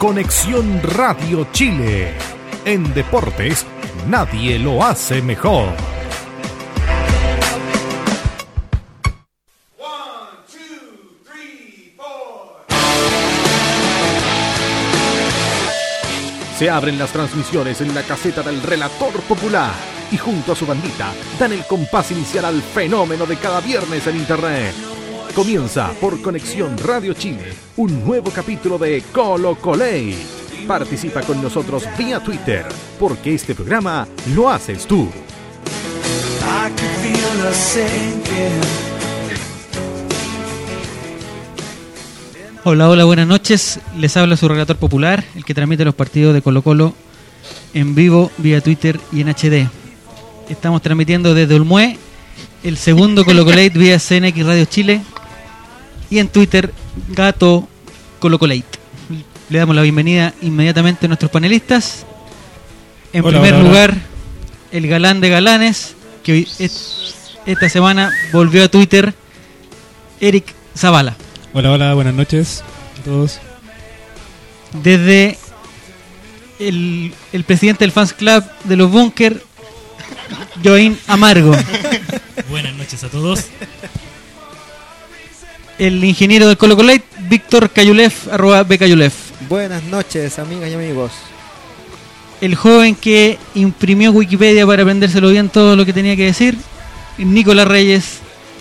Conexión Radio Chile. En deportes, nadie lo hace mejor. Se abren las transmisiones en la caseta del relator popular y junto a su bandita dan el compás inicial al fenómeno de cada viernes en Internet. Comienza por Conexión Radio Chile, un nuevo capítulo de Colo Coley. Participa con nosotros vía Twitter, porque este programa lo haces tú. Hola, hola, buenas noches. Les habla su relator popular, el que transmite los partidos de Colo Colo en vivo vía Twitter y en HD. Estamos transmitiendo desde Olmué, el segundo Colo Colate vía CNX Radio Chile y en Twitter Gato Colo Colate. Le damos la bienvenida inmediatamente a nuestros panelistas. En Hola, primer hola, hola. lugar, el galán de galanes, que hoy es- esta semana volvió a Twitter, Eric Zavala. Hola, hola, buenas noches a todos. desde el, el presidente del fans club de los Bunker, Joaín Amargo, Buenas noches a todos. El ingeniero del Colo Colate, Víctor Cayulef, arroba Bcayulef, Buenas noches, amigas y amigos. el joven que imprimió Wikipedia para aprendérselo bien todo lo que tenía que decir, Nicolás Reyes,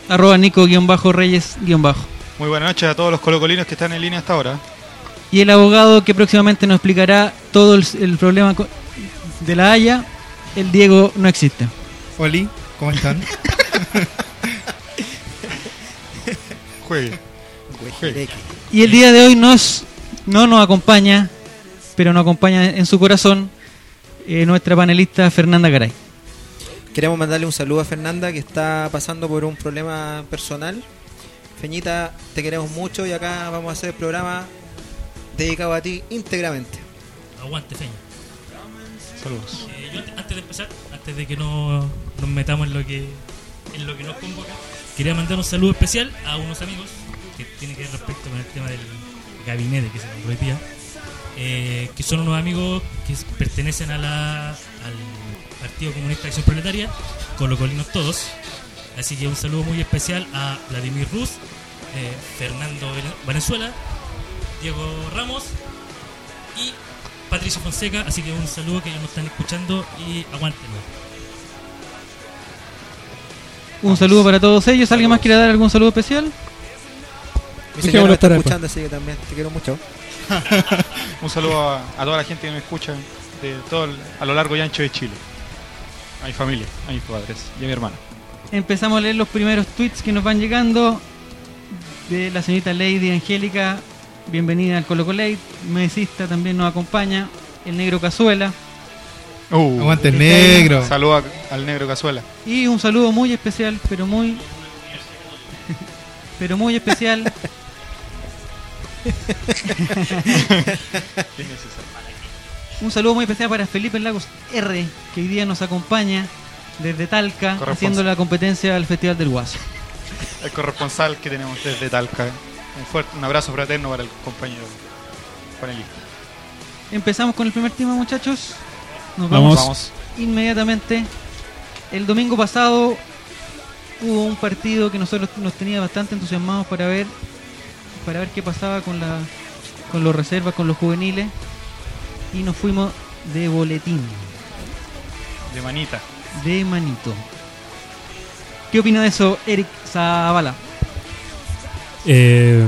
arroba Nico-Reyes-Bajo. Muy buenas noches a todos los colocolinos que están en línea hasta ahora. Y el abogado que próximamente nos explicará todo el, el problema de la Haya, el Diego no existe. Oli, ¿cómo están? Juegue. Y el día de hoy nos, no nos acompaña, pero nos acompaña en su corazón, eh, nuestra panelista Fernanda Garay. Queremos mandarle un saludo a Fernanda que está pasando por un problema personal. Feñita, te queremos mucho y acá vamos a hacer el programa dedicado a ti íntegramente. Aguante, Feña. Saludos. Eh, yo antes- antes de empezar, antes de que no nos metamos en lo que en lo que nos convoca, quería mandar un saludo especial a unos amigos que tiene que ver respecto con el tema del gabinete que se nombró hoy eh, que son unos amigos que pertenecen a la, al Partido Comunista Acción Proletaria, colocolinos todos. Así que un saludo muy especial a Vladimir Ruz, eh, Fernando Valenzuela, Diego Ramos y Patricio Fonseca, así que un saludo que ellos nos están escuchando y aguántenlo. Un saludo para todos ellos. ¿Alguien más quiere dar algún saludo especial? Mi señora me está escuchando, así que también te quiero mucho. Un saludo a, a toda la gente que me escucha de todo el- a lo largo y ancho de Chile. A mi familia, a mis padres y a mi hermana. Empezamos a leer los primeros tweets que nos van llegando de la señorita Lady Angélica. Bienvenida al Colo Colate. Medicista también nos acompaña. El negro Cazuela. Uh, Aguante el ahí. negro. Saludo al negro Cazuela. Y un saludo muy especial, pero muy. pero muy especial. Un saludo muy especial para Felipe Lagos R, que hoy día nos acompaña desde Talca, haciendo la competencia del Festival del Guaso. El corresponsal que tenemos desde Talca. Un fuerte un abrazo fraterno para el compañero panelista. Empezamos con el primer tema, muchachos. Nos vamos, Vamos. Inmediatamente. El domingo pasado hubo un partido que nosotros nos tenía bastante entusiasmados para ver para ver qué pasaba con la con los reservas, con los juveniles y nos fuimos de boletín, De manita. de manito. ¿Qué opina de eso, Eric Zavala? Eh,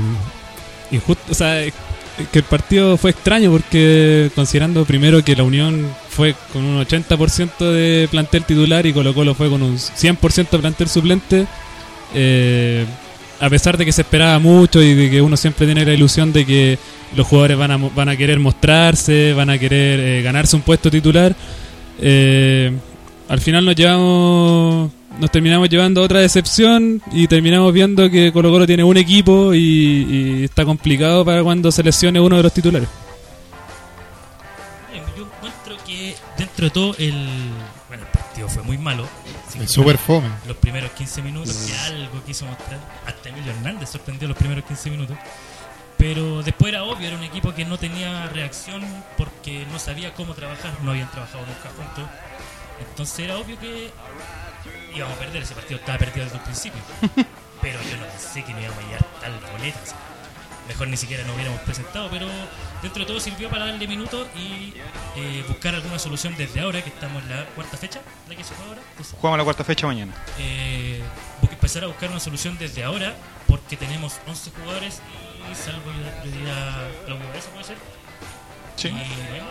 injusto, o sea, eh, que el partido fue extraño porque considerando primero que la Unión fue con un 80% de plantel titular y Colo Colo fue con un 100% de plantel suplente, eh, a pesar de que se esperaba mucho y de que uno siempre tiene la ilusión de que los jugadores van a, van a querer mostrarse, van a querer eh, ganarse un puesto titular, eh, al final nos llevamos nos terminamos llevando otra decepción y terminamos viendo que Colo Colo tiene un equipo y, y está complicado para cuando se lesione uno de los titulares. Dentro de todo el, bueno, el partido fue muy malo. El super fome. los primeros 15 minutos, que algo quiso mostrar. Hasta Emilio Hernández sorprendió los primeros 15 minutos. Pero después era obvio, era un equipo que no tenía reacción porque no sabía cómo trabajar, no habían trabajado nunca juntos. Entonces era obvio que íbamos a perder, ese partido estaba perdido desde el principio. Pero yo no pensé que no íbamos a llegar tal boleta. o sea, mejor ni siquiera nos hubiéramos presentado, pero dentro de todo sirvió para darle minutos y eh, buscar alguna solución desde ahora, que estamos en la cuarta fecha, la que se juega ahora. Entonces, Jugamos la cuarta fecha mañana. eh, empezar a buscar una solución desde ahora porque tenemos 11 jugadores y salvo yo, diría Claudio Baeza puede ser Sí. y bueno,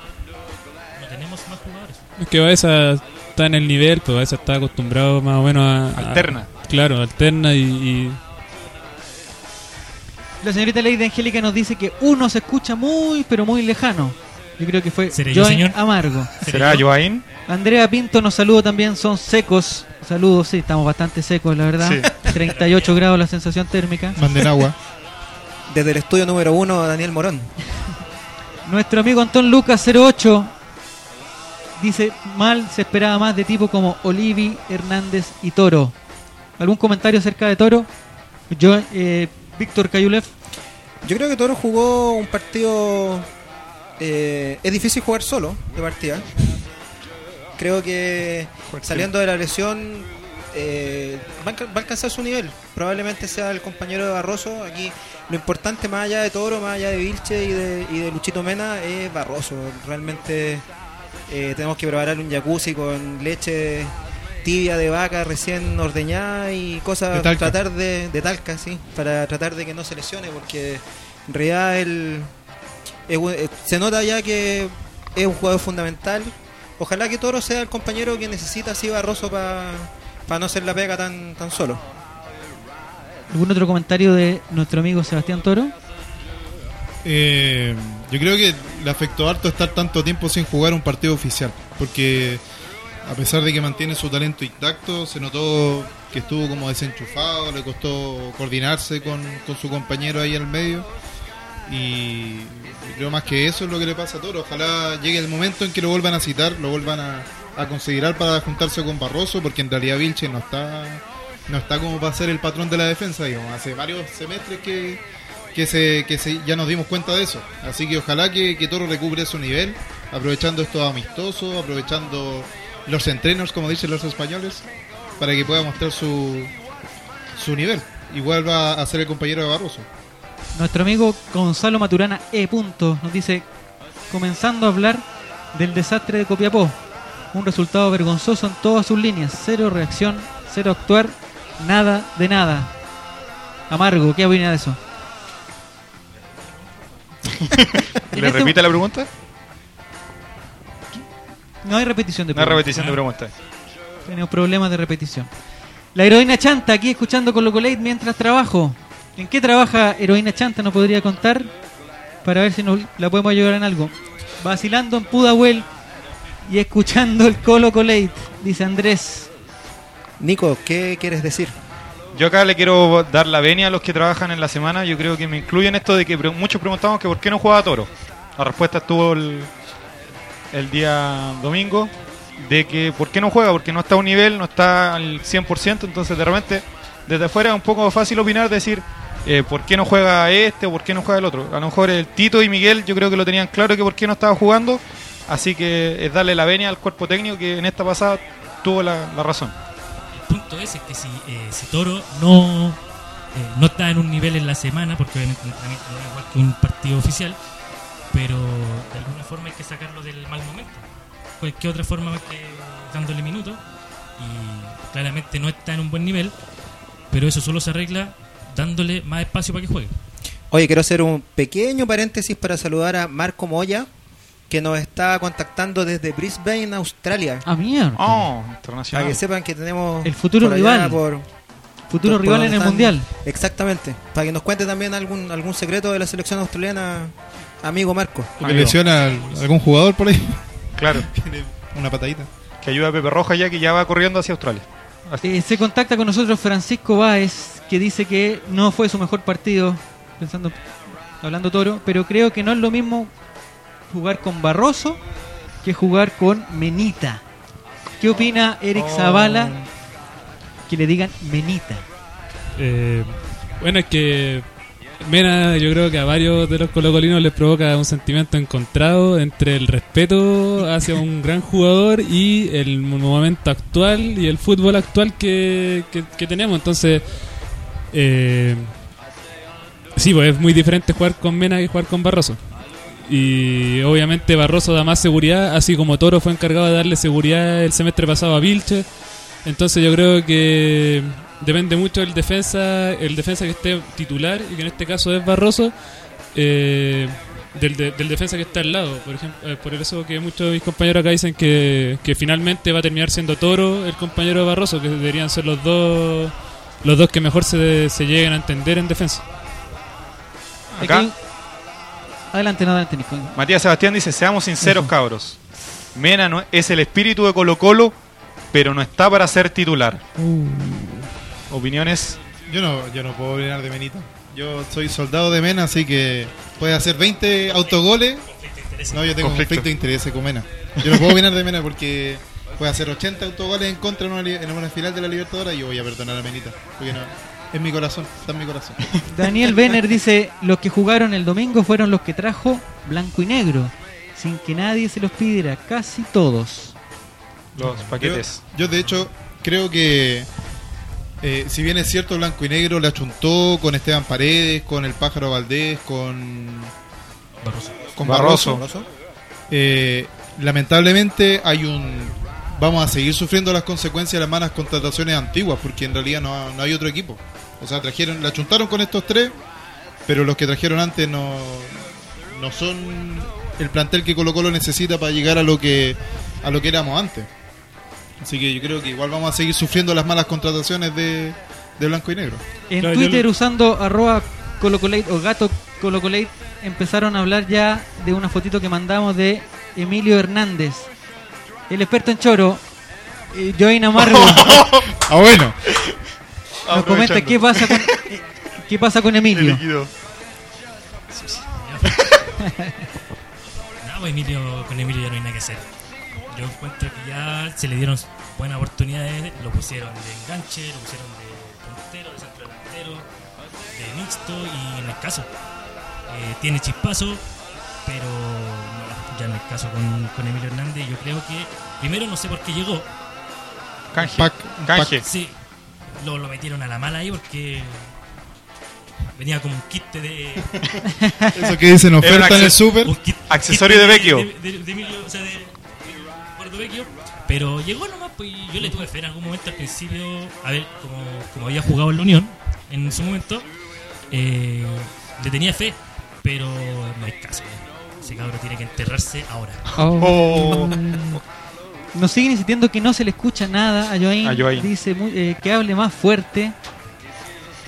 no tenemos más jugadores Es que Baeza está en el nivel, pues Baeza está acostumbrado más o menos a... a- Alterna. claro, alterna y, y La señorita Lady Angélica nos dice que uno se escucha muy, pero muy lejano. Yo creo que fue. Amargo. ¿Será? Joaín? Andrea Pinto nos saluda también, son secos. Saludos, sí, estamos bastante secos, la verdad. Sí. 38 grados la sensación térmica. Manden agua. Desde el estudio número uno, Daniel Morón. Nuestro amigo Antón Lucas 08 dice mal, se esperaba más de tipo como Olivi, Hernández y Toro. ¿Algún comentario acerca de Toro? Yo, eh, Víctor Cayulev. Yo creo que Toro jugó un partido. eh, es difícil jugar solo de partida. Creo que saliendo de la lesión eh, va, a, alcanzar su nivel. Probablemente sea el compañero de Barroso. Aquí lo importante, más allá de Toro, más allá de Vilche y de, y de Luchito Mena, es Barroso. Realmente eh, tenemos que preparar un jacuzzi con leche tibia de vaca recién ordeñada y De cosas talca. tratar de, de talca, sí, para tratar de que no se lesione, porque en realidad él un- eh, se nota ya que es un jugador fundamental. Ojalá que Toro sea el compañero que necesita así Barroso para no hacer la pega tan, tan solo. ¿Algún otro comentario de nuestro amigo Sebastián Toro? Eh, yo creo que le afectó harto estar tanto tiempo sin jugar un partido oficial. Porque a pesar de que mantiene su talento intacto, se notó que estuvo como desenchufado, le costó coordinarse con, su compañero ahí al medio. Y creo más que eso es lo que le pasa a Toro. Ojalá llegue el momento en que lo vuelvan a citar, lo vuelvan a, a considerar para juntarse con Barroso, porque en realidad Vilche no está no está como para ser el patrón de la defensa, digamos. Hace varios semestres que, que, se, que se, ya nos dimos cuenta de eso. Así que ojalá que, que Toro recupere su nivel, aprovechando estos amistosos, aprovechando los entrenos, como dicen los españoles, para que pueda mostrar su, su nivel y vuelva a ser el compañero de Barroso. Nuestro amigo Gonzalo Maturana E. Punto nos dice, comenzando a hablar del desastre de Copiapó, un resultado vergonzoso en todas sus líneas, cero reacción, cero actuar, nada de nada. Amargo, ¿qué opina de eso? ¿Le este- repite la pregunta? No hay repetición de Una pregunta. repetición de pregunta. Tenemos problemas de repetición. La heroína Chanta, aquí escuchando con Locolate mientras trabajo. ¿En qué trabaja heroína Chanta? ¿No podría contar? Para ver si nos la podemos ayudar en algo. Vacilando en Pudahuel y escuchando el Colo Colate, dice Andrés. Nico, ¿qué quieres decir? Yo acá le quiero dar la venia a los que trabajan en la semana. Yo creo que me incluyen esto de que muchos preguntamos que por qué no juega Toro. La respuesta estuvo el, el día domingo de que por qué no juega, porque no está a un nivel, no está al 100%, entonces de repente desde afuera es un poco fácil opinar, decir eh, por qué no juega este o por qué no juega el otro. A lo mejor el Tito y Miguel yo creo que lo tenían claro que por qué no estaba jugando, así que es darle la venia al cuerpo técnico que en esta pasada tuvo la, razón. El punto es, que si, eh, si Toro no, eh, no está en un nivel en la semana, porque obviamente no igual que un partido oficial, pero de alguna forma hay que sacarlo del mal momento. Cualquier otra forma más que dándole minutos, y claramente no está en un buen nivel, pero eso solo se arregla dándole más espacio para que juegue. Oye, quiero hacer un pequeño paréntesis para saludar a Marco Moya, que nos está contactando desde Brisbane, Australia. Ah, mierda. Oh, Para internacional. que sepan que tenemos El futuro por rival. por- Futuro por rival en el están- Mundial. Exactamente. Para que nos cuente también algún algún secreto de la selección australiana, amigo Marco. ¿Que Amigo. lesiona a algún jugador por ahí? Claro, Tiene Una patadita. que ayuda a Pepe Roja ya que ya va corriendo hacia Australia. Eh, se contacta con nosotros Francisco Báez, que dice que no fue su mejor partido, pensando, hablando Toro, pero creo que no es lo mismo jugar con Barroso que jugar con Menita. ¿Qué opina Eric Oh. Zavala que le digan Menita? Eh, bueno, es que Mena, yo creo que a varios de los colocolinos les provoca un sentimiento encontrado entre el respeto hacia un gran jugador y el momento actual y el fútbol actual que, que- que tenemos. Entonces, eh, sí, pues es muy diferente jugar con Mena que jugar con Barroso. Y obviamente Barroso da más seguridad, así como Toro fue encargado de darle seguridad el semestre pasado a Vilche. Entonces yo creo que depende mucho del defensa, el defensa que esté titular y que en este caso es Barroso, eh, del, de- del defensa que está al lado. Por ejemplo, eh, por eso que muchos de mis compañeros acá dicen que, que finalmente va a terminar siendo Toro el compañero de Barroso, que deberían ser los dos los dos que mejor se, se lleguen a entender en defensa. Acá. Aquí- Adelante, no, adelante, Nico. Matías Sebastián dice, seamos sinceros, cabros. Mena no, es el espíritu de Colo Colo, pero no está para ser titular. Opiniones. Yo no, yo no puedo opinar de Menita. Yo soy soldado de Mena, así que puede hacer 20 autogoles. No, yo tengo Conflicto. conflicto de intereses con Mena. Yo no puedo opinar de Mena porque puede hacer 80 autogoles en contra en una, en final de la Libertadora y yo voy a perdonar a Menita. Porque no, es mi corazón, está en mi corazón. Daniel Benner dice, los que jugaron el domingo fueron los que trajo blanco y negro, sin que nadie se los pidiera, casi todos. Los paquetes. Yo, yo, de hecho creo que eh, si bien es cierto Blanco y Negro le achuntó con Esteban Paredes, con el Pájaro Valdés, con, Barroso. con Barroso. Barroso, eh, lamentablemente hay un vamos a seguir sufriendo las consecuencias de las malas contrataciones antiguas porque en realidad no, no hay otro equipo. O sea, trajeron, la achuntaron con estos tres, pero los que trajeron antes no, no son el plantel que Colo Colo necesita para llegar a lo que a lo que éramos antes. Así que yo creo que igual vamos a seguir sufriendo las malas contrataciones de, de blanco y negro. En Claro, Twitter lo- usando arroba colocolate o gato colocolate empezaron a hablar ya de una fotito que mandamos de Emilio Hernández, el experto en choro. Eh, Join Amargo Ah, bueno. nos comenta qué pasa con eh, qué pasa con Emilio. No, pues Emilio, con Emilio ya no hay nada que hacer. Yo encuentro que ya se le dieron buenas oportunidades, lo pusieron de enganche, lo pusieron de puntero, de centro delantero, de mixto y en el caso. Eh, tiene chispazo, pero no, ya en el caso con, con Emilio Hernández yo creo que primero no sé por qué llegó, Canje. Pack- Canje. sí, lo, lo metieron a la mala ahí porque venía como un kit de... Eso que dicen oferta en el súper. un kit- Accesorio kit de Vecchio. De, de- de Emilio, o sea, de, de Eduardo Vecchio. Pero llegó nomás, pues y yo le tuve fe en algún momento al principio. A ver, como, como había jugado en la Unión en su momento, eh, le tenía fe, pero no hay caso. Ese cabrón tiene que enterrarse ahora. Oh. Nos siguen insistiendo que no se le escucha nada a Joaín. Dice muy- eh, que hable más fuerte.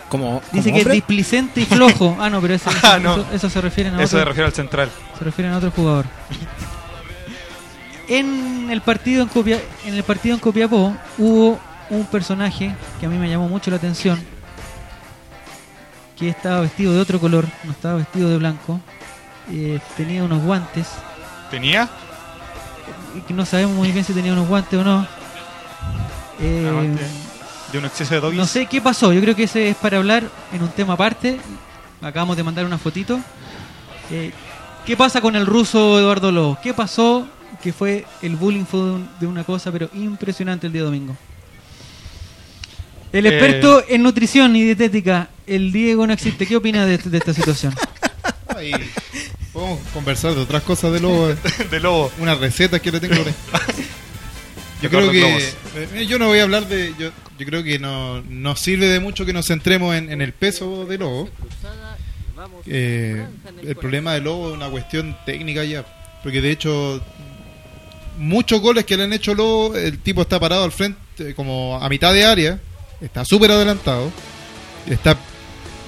Como, Dice como que es hombre, displicente y flojo. Ah, no, pero eso, Ah, eso- no. eso- eso se refieren a Eso se refiere al central. se refieren a otro jugador. En el partido en, Copia, en el partido en Copiapó hubo un personaje que a mí me llamó mucho la atención, que estaba vestido de otro color, no estaba vestido de blanco, eh, tenía unos guantes, ¿Tenía? que no sabemos muy bien si tenía unos guantes o no. Eh. De un exceso de doggies. no sé qué pasó, yo creo que ese es para hablar en un tema aparte. Acabamos de mandar una fotito. Eh, ¿Qué pasa con el ruso Eduardo Lobo? ¿Qué pasó? Que fue el bullying fue de, un- de una cosa, pero impresionante el día domingo. El Eh. experto en nutrición y dietética, el Diego no existe. ¿Qué opina de, de esta situación? Ahí podemos conversar de otras cosas de lobo. de lobo. unas recetas que le tengo por ahí. Yo creo que eh, yo no voy a hablar de yo, yo creo que no nos sirve de mucho que nos centremos en, en el peso de lobo. Eh, el problema de lobo es una cuestión técnica ya, porque de hecho muchos goles que le han hecho lobo, el tipo está parado al frente como a mitad de área, está súper adelantado, está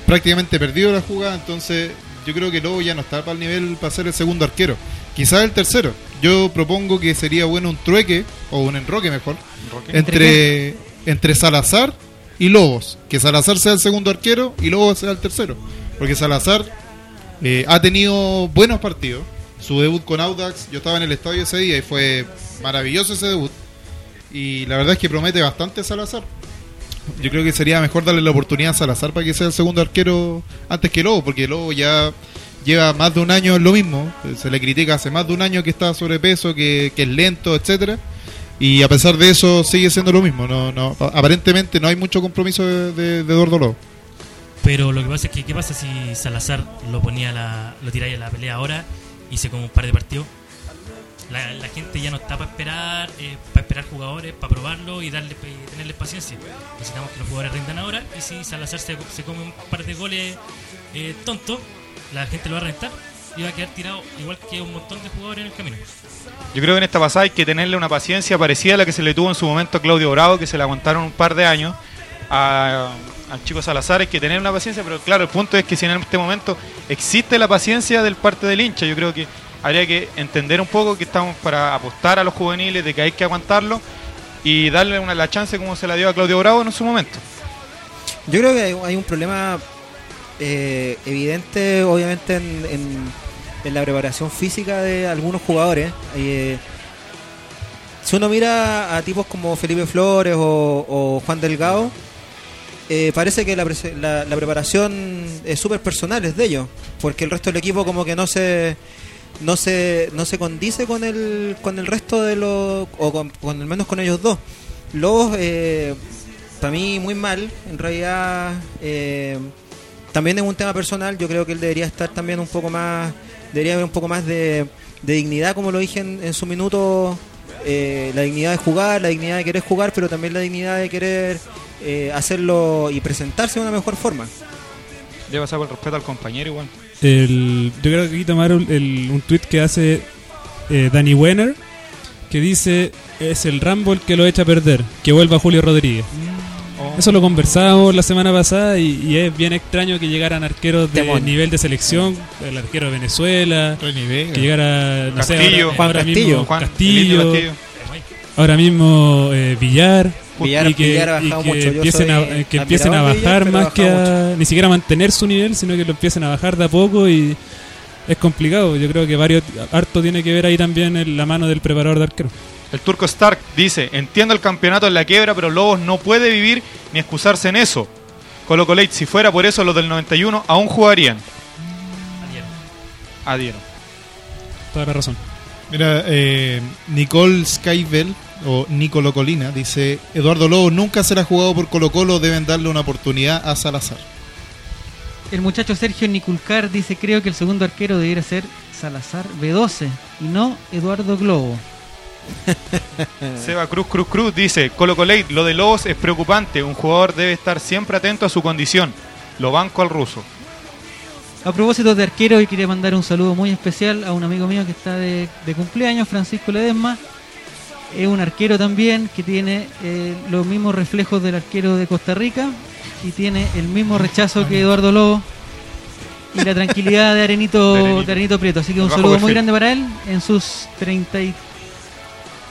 prácticamente perdido la jugada, entonces yo creo que Lobo ya no está para el nivel para ser el segundo arquero. Quizás el tercero. Yo propongo que sería bueno un trueque, o un enroque mejor, entre, entre Salazar y Lobos. Que Salazar sea el segundo arquero y Lobos sea el tercero. Porque Salazar eh, ha tenido buenos partidos. Su debut con Audax, yo estaba en el estadio ese día y fue maravilloso ese debut. Y la verdad es que promete bastante Salazar. Yo creo que sería mejor darle la oportunidad a Salazar para que sea el segundo arquero antes que Lobo, porque Lobo ya lleva más de un año lo mismo. Se le critica hace más de un año que está sobrepeso, que, que es lento, etcétera. Y a pesar de eso sigue siendo lo mismo. No, no, aparentemente no hay mucho compromiso de, de, Eduardo Lobo. Pero lo que pasa es que, ¿qué pasa si Salazar lo ponía la, lo tiráis a la pelea ahora y se come un par de partidos? La, la gente ya no está para esperar, eh, para esperar jugadores, para probarlo y darle y tenerles paciencia. Necesitamos que los jugadores rindan ahora y si Salazar se, se come un par de goles eh, tontos, la gente lo va a rentar y va a quedar tirado igual que un montón de jugadores en el camino. Yo creo que en esta pasada hay que tenerle una paciencia parecida a la que se le tuvo en su momento a Claudio Bravo, que se le aguantaron un par de años. A, al chico Salazar hay que tener una paciencia, pero claro, el punto es que si en este momento existe la paciencia del parte del hincha, yo creo que habría que entender un poco que estamos para apostar a los juveniles, de que hay que aguantarlo y darle una, la chance como se la dio a Claudio Bravo en su momento. Yo creo que hay, un problema eh, evidente, obviamente, en, en- la preparación física de algunos jugadores. Eh, si uno mira a tipos como Felipe Flores o Juan Delgado, eh, parece que la, la- preparación es súper personal, es de ellos, porque el resto del equipo como que no se no se no se condice con el con el resto de los o con, al menos con ellos dos. Lobos eh, para mí muy mal, en realidad eh, también es un tema personal, yo creo que él debería estar también un poco más, debería haber un poco más de, dignidad, como lo dije en, su minuto, la dignidad de jugar, la dignidad de querer jugar, pero también la dignidad de querer eh, hacerlo y presentarse de una mejor forma. Debe pasar por el respeto al compañero igual. El, yo creo que aquí tomaron el- un tweet que hace eh, Danny Wenner que dice es el Rambo el que lo echa a perder, que vuelva Julio Rodríguez. Oh. Eso lo conversamos la semana pasada y, y es bien extraño que llegaran arqueros de nivel de selección, el arquero de Venezuela, que llegara no sé, Castillo. ahora, Juan ahora Castillo. mismo Juan, Castillo, ahora mismo eh, Villar. Villar- y que, Villar ha y bajado que mucho. Yo empiecen, a, que empiecen a bajar Villar, más que a, ni siquiera a mantener su nivel, sino que lo empiecen a bajar de a poco y es complicado. Yo creo que varios harto tiene que ver ahí también en la mano del preparador de arquero. El turco Stark dice, entiendo el campeonato en la quiebra, pero Lobos no puede vivir ni excusarse en eso. Colo Colate, si fuera por eso los del 91 aún jugarían. Adhiero. Toda la razón. Mira, eh, Nicole Skybell o Nicolo Colina dice: Eduardo Lobo nunca será jugado por Colo Colo, deben darle una oportunidad a Salazar. El muchacho Sergio Niculcar dice, creo que el segundo arquero debiera ser Salazar B12 y no Eduardo Globo. Seba Cruz Cruz Cruz dice, Colo Colate, lo de Lobos es preocupante, un jugador debe estar siempre atento a su condición. Lo banco al ruso. A propósito de arquero, hoy quería mandar un saludo muy especial a un amigo mío que está de, de cumpleaños, Francisco Ledesma. Es un arquero también que tiene eh, los mismos reflejos del arquero de Costa Rica y tiene el mismo rechazo que Eduardo Lobo y la tranquilidad de Arenito, De Arenito. de Arenito Prieto. Así que un Bajo saludo muy grande para él en sus treinta y,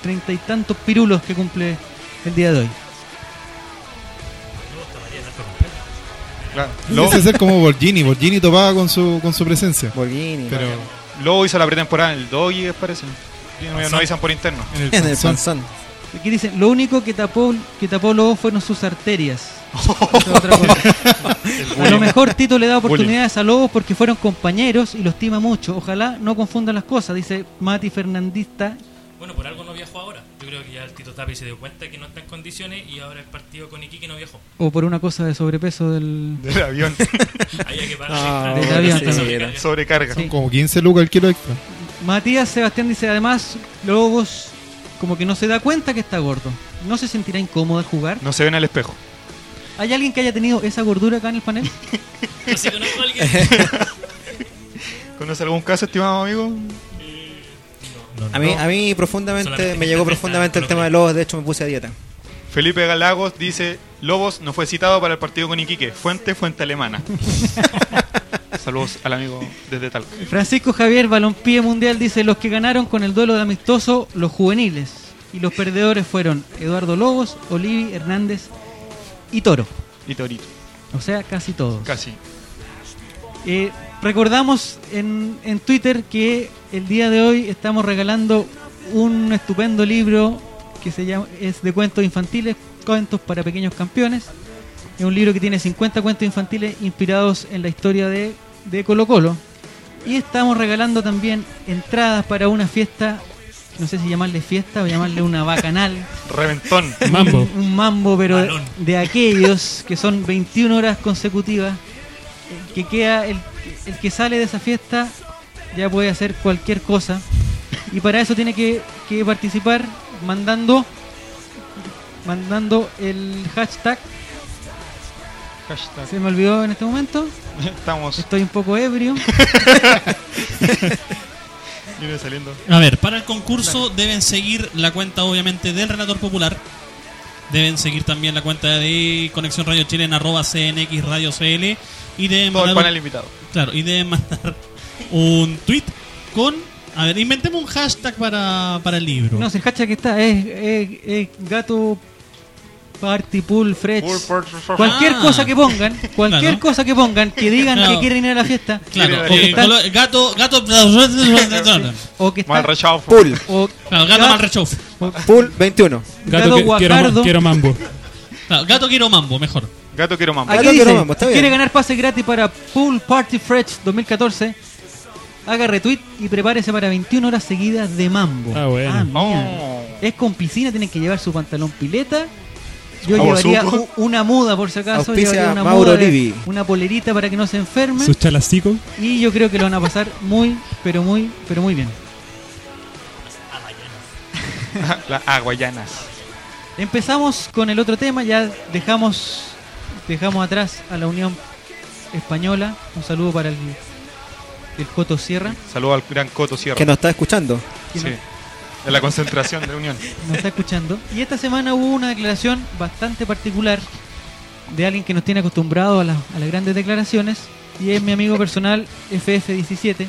treinta y tantos pirulos que cumple el día de hoy. Claro. Lobo ser como Borgini. Borgini topaba con su, con su presencia. Borghini, Pero Lobo hizo la pretemporada en el Doggy, parece. No, no avisan por interno. en el, panzón. Aquí dice, lo único que tapó, que tapó Lobo fueron sus arterias. Otra cosa. A lo mejor Tito le da oportunidades a Lobos porque fueron compañeros y lo estima mucho. Ojalá no confundan las cosas, dice Mati Fernandista. Bueno, por algo no viajó ahora. Yo creo que ya el Tito Tapi se dio cuenta que no está en condiciones y ahora el partido con Iquique no viajó. O por una cosa de sobrepeso del... Del avión. Había que pagar Ah, Del avión también. Sobrecarga. Sobrecarga. Sí. Como 15 lucas el kilo extra. Matías Sebastián dice, además, Lobos como que no se da cuenta que está gordo. ¿No se sentirá incómodo al jugar? No se ve en el espejo. ¿Hay alguien que haya tenido esa gordura acá en el panel? Yo sí conozco a alguien. ¿Conoce algún caso, estimado amigo? No, A mí, no. a mí profundamente, Solamente me llegó profundamente el tema de. Lobos, de hecho me puse a dieta. Felipe Galagos dice, Lobos no fue citado para el partido con Iquique. Fuente, fuente alemana. Saludos al amigo desde Talca. Francisco Javier Balompié Mundial dice, los que ganaron con el duelo de amistoso, los juveniles. Y los perdedores fueron Eduardo Lobos, Olivi, Hernández y Toro. Y Torito. O sea, casi todos. Casi. Eh, recordamos en, en Twitter que el día de hoy estamos regalando un estupendo libro que se llama es de cuentos infantiles, cuentos para pequeños campeones. Es un libro que tiene 50 cuentos infantiles inspirados en la historia de, de Colo Colo. Y estamos regalando también entradas para una fiesta, no sé si llamarle fiesta o llamarle una bacanal. Reventón. Mambo. Un, mambo, pero de, de aquellos que son 21 horas consecutivas. El que queda, el, el que sale de esa fiesta ya puede hacer cualquier cosa. Y para eso tiene que, que participar mandando mandando el hashtag. Hashtag. Se me olvidó en este momento. Estamos. Estoy un poco ebrio. Viene saliendo. A ver, para el concurso deben seguir la cuenta, obviamente, del Relator Popular. Deben seguir también la cuenta de Conexión Radio Chile en arroba CNX Radio CL. Y deben Todo el panel un, invitado. claro, y deben mandar un tweet con. A ver, inventemos un hashtag para, para el libro. No, si el hashtag que está es, es- es gato party pool fresh. Cualquier Ah. cosa que pongan, cualquier Claro. cosa que pongan, que digan Claro. que quieren ir a la fiesta. Claro, están- colo- gato, gato, O que Mal. Pool, o Claro, gato Ga- mal rechaufo. pool 21. Gato, Gato que- quiero, quiero mambo. Claro, gato quiero mambo, mejor. Gato quiero mambo. Ah, Aquí Gato dice, Quiero Mambo, está bien. quiere ganar pase gratis para Pool Party Fresh 2014. Haga retweet y prepárese para 21 horas seguidas de mambo. Ah, bueno. mira. Oh. Es con piscina, tienen que llevar su pantalón pileta. Yo llevaría suco. u- una muda por si acaso, Auspicia llevaría una Mauro muda de- Olivi. una polerita para que no se enferme. Sus chalacicos. Y yo creo que lo van a pasar muy, pero muy, pero muy bien. Las aguayanas. Empezamos con el otro tema, ya dejamos dejamos atrás a la Unión Española. Un saludo para el, el Coto Sierra, Saludos al gran Coto Sierra. Que nos está escuchando. Sí. no- De la concentración de la Unión. nos está escuchando. Y esta semana hubo una declaración bastante particular de alguien que nos tiene acostumbrado a, las- a las grandes declaraciones, y es mi amigo personal FF17,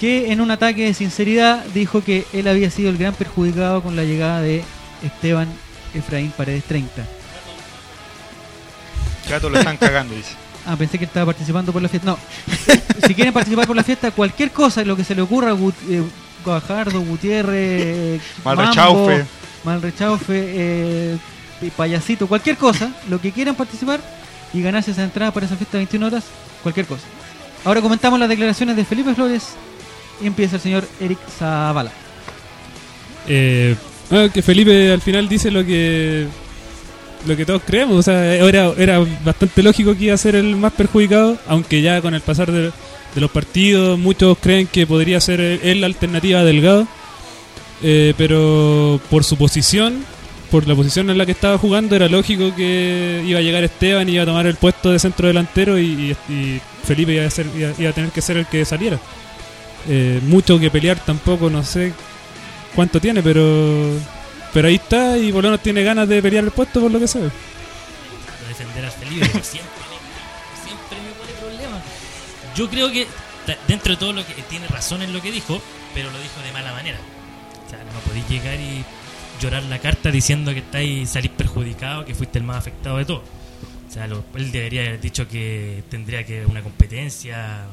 que en un ataque de sinceridad dijo que él había sido el gran perjudicado con la llegada de Esteban Efraín Paredes 30. Gato lo están cagando, dice. Ah, pensé que estaba participando por la fiesta. No. si quieren participar por la fiesta, cualquier cosa, lo que se le ocurra, Gut- eh, Guajardo, Gutiérrez, Mal Mambo, rechaufe. Mal Rechaufe, eh, y Payasito, cualquier cosa, lo que quieran participar y ganarse esa entrada para esa fiesta de 21 horas, cualquier cosa. Ahora comentamos las declaraciones de Felipe Flores y empieza el señor Eric Zavala. Eh, que Felipe al final dice lo que lo que todos creemos. O sea, era, era bastante lógico que iba a ser el más perjudicado, aunque ya con el pasar de, los partidos muchos creen que podría ser él la alternativa a Delgado. Eh, pero por su posición, por la posición en la que estaba jugando, era lógico que iba a llegar Esteban y iba a tomar el puesto de centro delantero y, Felipe iba a, ser, iba a tener que ser el que saliera. Eh, mucho que pelear tampoco, no sé cuánto tiene, pero pero ahí está y por lo menos tiene ganas de pelear el puesto por lo que sé. de defender a Felipe, pero siempre me, pone problemas. Yo creo que dentro de todo lo que tiene razón en lo que dijo, pero lo dijo de mala manera. O sea, no podéis llegar y llorar la carta diciendo que estáis salís perjudicado, que fuiste el más afectado de todo. O sea, lo- él debería haber dicho que tendría que una competencia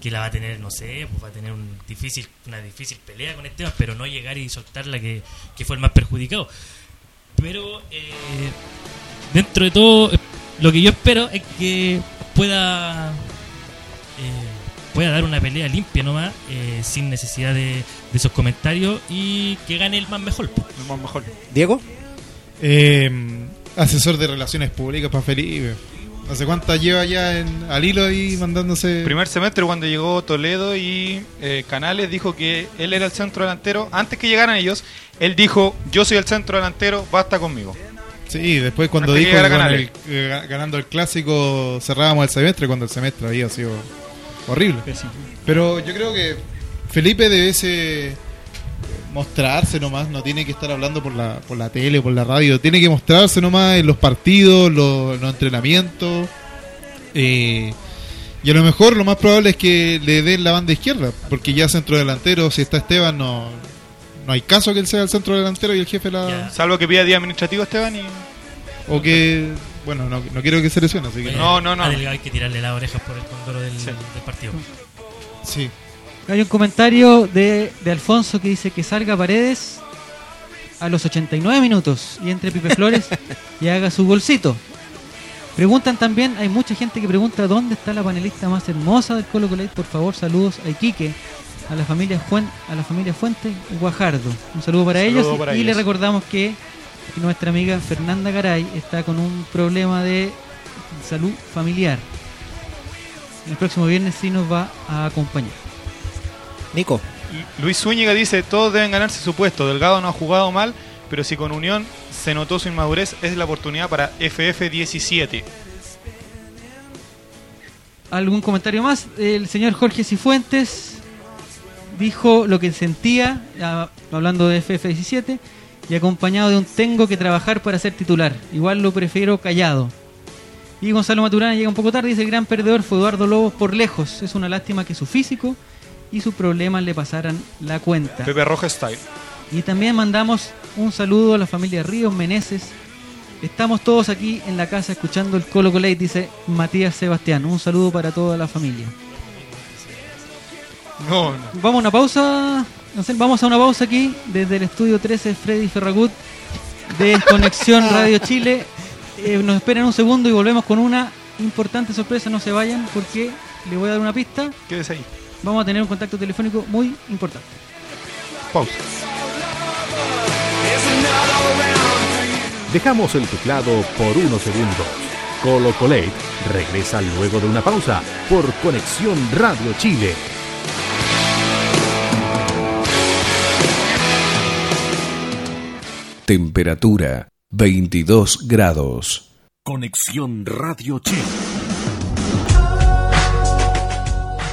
que la va a tener, no sé, pues va a tener un difícil, una difícil pelea con Esteban, pero no llegar y soltarla que, que fue el más perjudicado. Pero eh, dentro de todo, eh, lo que yo espero es que pueda eh, pueda dar una pelea limpia nomás, eh, sin necesidad de, de esos comentarios y que gane el más mejor. El más mejor. Diego, Eh, asesor de relaciones públicas para Felipe. ¿Hace cuántas lleva ya en, al hilo ahí mandándose? Primer semestre cuando llegó Toledo y eh, Canales dijo que él era el centro delantero. Antes que llegaran ellos, él dijo, yo soy el centro delantero, basta conmigo. Sí, después cuando Antes dijo que llegara con Canales. el- eh, ga- ganando el clásico cerrábamos el semestre cuando el semestre había sido horrible. Pero yo creo que Felipe debe ese mostrarse nomás, no tiene que estar hablando por la, por la tele por la radio, tiene que mostrarse nomás en los partidos, los, los entrenamientos. eh, y a lo mejor lo más probable es que le den la banda izquierda, porque ya centro delantero, si está Esteban, no, no hay caso que él sea el centro delantero y el jefe la... Salvo que pida día administrativo Esteban y... O que, bueno, no, no quiero que se lesione, así que... Eh, No, no, no. Hay que tirarle las orejas por el condoro del, Sí. del partido. Sí. Hay un comentario de, de Alfonso que dice que salga Paredes a los 89 minutos y entre Pipe Flores y haga su golcito. Preguntan también, hay mucha gente que pregunta dónde está la panelista más hermosa del Colo Colo. Por favor, saludos a Iquique, a la familia Fuen- a la familia Fuentes y Guajardo. Un saludo para Saludo ellos para y le ellos. recordamos que nuestra amiga Fernanda Garay está con un problema de salud familiar. El próximo viernes sí nos va a acompañar. Nico, Luis Zúñiga dice, todos deben ganarse su puesto. Delgado no ha jugado mal, pero si con Unión se notó su inmadurez, es la oportunidad para FF17. ¿Algún comentario más? El señor Jorge Cifuentes dijo lo que sentía, hablando de FF17, y acompañado de un tengo que trabajar para ser titular. Igual lo prefiero callado. Y Gonzalo Maturana llega un poco tarde y dice, el gran perdedor fue Eduardo Lobos por lejos. Es una lástima que su físico y sus problemas le pasaran la cuenta. Pepe Roja Style. Y también mandamos un saludo a la familia Ríos Meneses. Estamos todos aquí en la casa escuchando el Colo Colate, dice Matías Sebastián. Un saludo para toda la familia. No, no. Vamos a una pausa. Vamos a una pausa aquí desde el estudio 13 Freddy Ferragut de Conexión Radio Chile. Eh, nos esperan un segundo y volvemos con una importante sorpresa. No se vayan porque le voy a dar una pista. Quédese ahí. Vamos a tener un contacto telefónico muy importante. Pausa. Dejamos el teclado por unos segundos. Colo Colate regresa luego de una pausa por Conexión Radio Chile. Temperatura 22 grados. Conexión Radio Chile.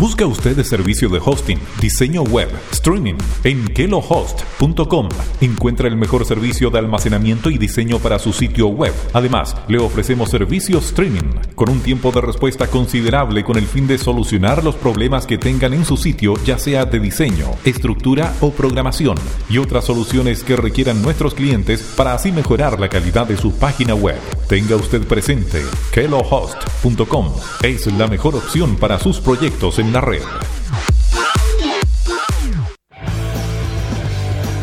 Busca usted el servicio de hosting, diseño web, streaming en kelohost.com. Encuentra el mejor servicio de almacenamiento y diseño para su sitio web. Además, le ofrecemos servicio streaming con un tiempo de respuesta considerable con el fin de solucionar los problemas que tengan en su sitio, ya sea de diseño, estructura o programación, y otras soluciones que requieran nuestros clientes para así mejorar la calidad de su página web. Tenga usted presente, kelohost.com es la mejor opción para sus proyectos en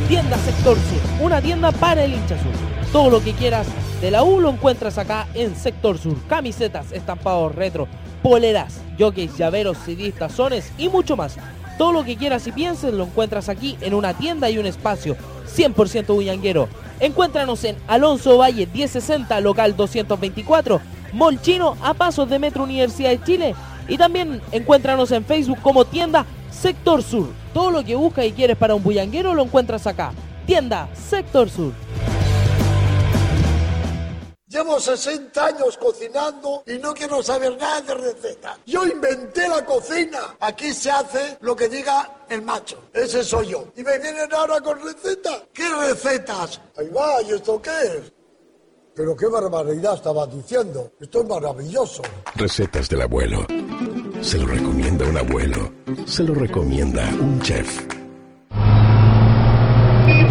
Tienda Sector Sur, una tienda para el hincha sur. Todo lo que quieras de la U lo encuentras acá en Sector Sur. Camisetas, estampados retro, poleras, jockeys, llaveros, CDs, tazones y mucho más. Todo lo que quieras y pienses lo encuentras aquí en una tienda y un espacio 100% bullanguero. Encuéntranos en Alonso Valle 1060, local 224, Mall Chino a pasos de Metro Universidad de Chile. Y también encuéntranos en Facebook como tienda Sector Sur. Todo lo que buscas y quieres para un bullanguero lo encuentras acá. Tienda Sector Sur. Llevo 60 años cocinando y no quiero saber nada de recetas. Yo inventé la cocina. Aquí se hace lo que diga el macho. Ese soy yo. Y me vienen ahora con recetas. ¿Qué recetas? Ahí va, ¿y esto qué es? Pero qué barbaridad estabas diciendo. Esto es maravilloso. Recetas del abuelo. Se lo recomienda un abuelo. Se lo recomienda un chef.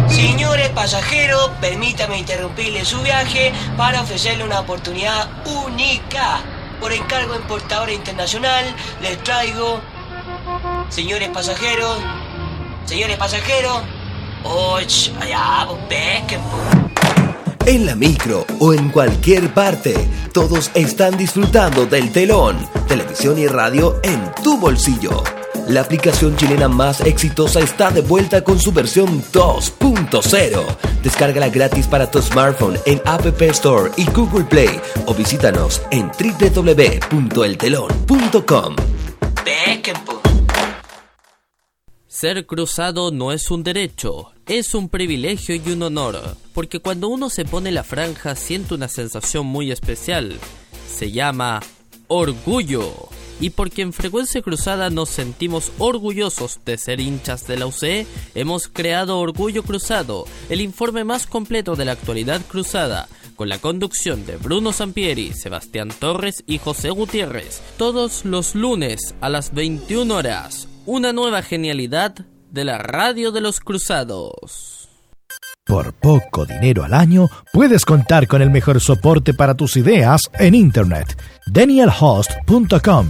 Señores pasajeros, permítame interrumpirle su viaje para ofrecerle una oportunidad única. Por encargo en Portadora Internacional les traigo, señores pasajeros, señores pasajeros, oh, ch, allá, pues pesquen. En la micro o en cualquier parte, todos están disfrutando del telón, televisión y radio en tu bolsillo. La aplicación chilena más exitosa está de vuelta con su versión 2.0. Descárgala gratis para tu smartphone en App Store y Google Play o visítanos en www.eltelon.com. Ser cruzado no es un derecho, es un privilegio y un honor, porque cuando uno se pone la franja siente una sensación muy especial. Se llama orgullo. Y porque en Frecuencia Cruzada nos sentimos orgullosos de ser hinchas de la UCE, hemos creado Orgullo Cruzado, el informe más completo de la actualidad cruzada, con la conducción de Bruno Sampieri, Sebastián Torres y José Gutiérrez, todos los lunes a las 21 horas. Una nueva genialidad de la radio de los cruzados. Por poco dinero al año, puedes contar con el mejor soporte para tus ideas en Internet. DanielHost.com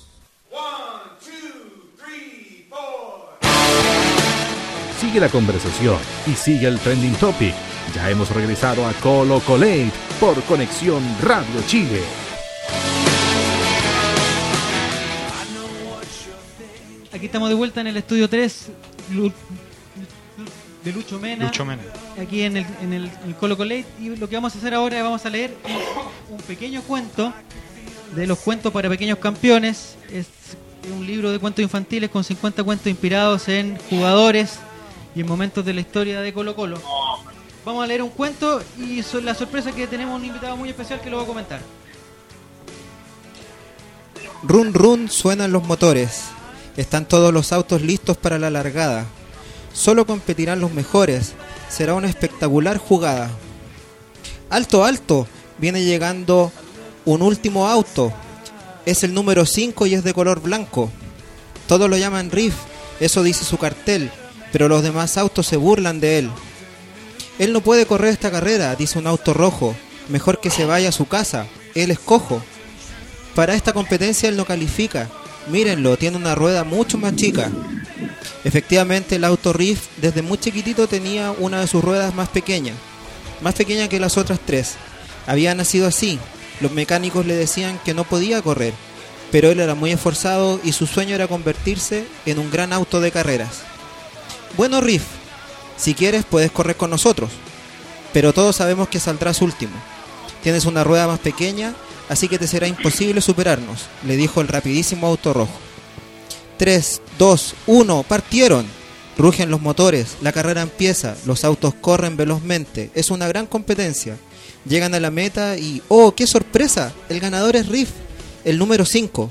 Sigue la conversación y sigue el trending topic. Ya hemos regresado a Colo Colate por Conexión Radio Chile. Aquí estamos de vuelta en el estudio 3 Lu- de Lucho Mena. Lucho Mena. Aquí en el, en el, en Colo Colate. Y lo que vamos a hacer ahora es vamos a leer un, un pequeño cuento de los cuentos para pequeños campeones. Es un libro de cuentos infantiles con 50 cuentos inspirados en jugadores y en momentos de la historia de Colo Colo. Vamos a leer un cuento y la sorpresa es que tenemos un invitado muy especial que lo va a comentar. Run run suenan los motores. Están todos los autos listos para la largada. Solo competirán los mejores. Será una espectacular jugada. Alto, alto. Viene llegando un último auto. Es el número 5 y es de color blanco. Todos lo llaman Riff, eso dice su cartel, pero los demás autos se burlan de él. Él no puede correr esta carrera, dice un auto rojo. Mejor que se vaya a su casa. Él es cojo. Para esta competencia él no califica. Mírenlo, tiene una rueda mucho más chica. Efectivamente, el auto Riff desde muy chiquitito tenía una de sus ruedas más pequeña. Más pequeña que las otras tres. Había nacido así. Los mecánicos le decían que no podía correr. Pero él era muy esforzado y su sueño era convertirse en un gran auto de carreras. Bueno, Riff, si quieres puedes correr con nosotros. Pero todos sabemos que saldrás último. Tienes una rueda más pequeña, así que te será imposible superarnos, le dijo el rapidísimo auto rojo. 3, 2, 1, partieron. Rugen los motores, la carrera empieza, los autos corren velozmente, es una gran competencia. Llegan a la meta y, ¡oh, qué sorpresa! El ganador es Riff, el número 5.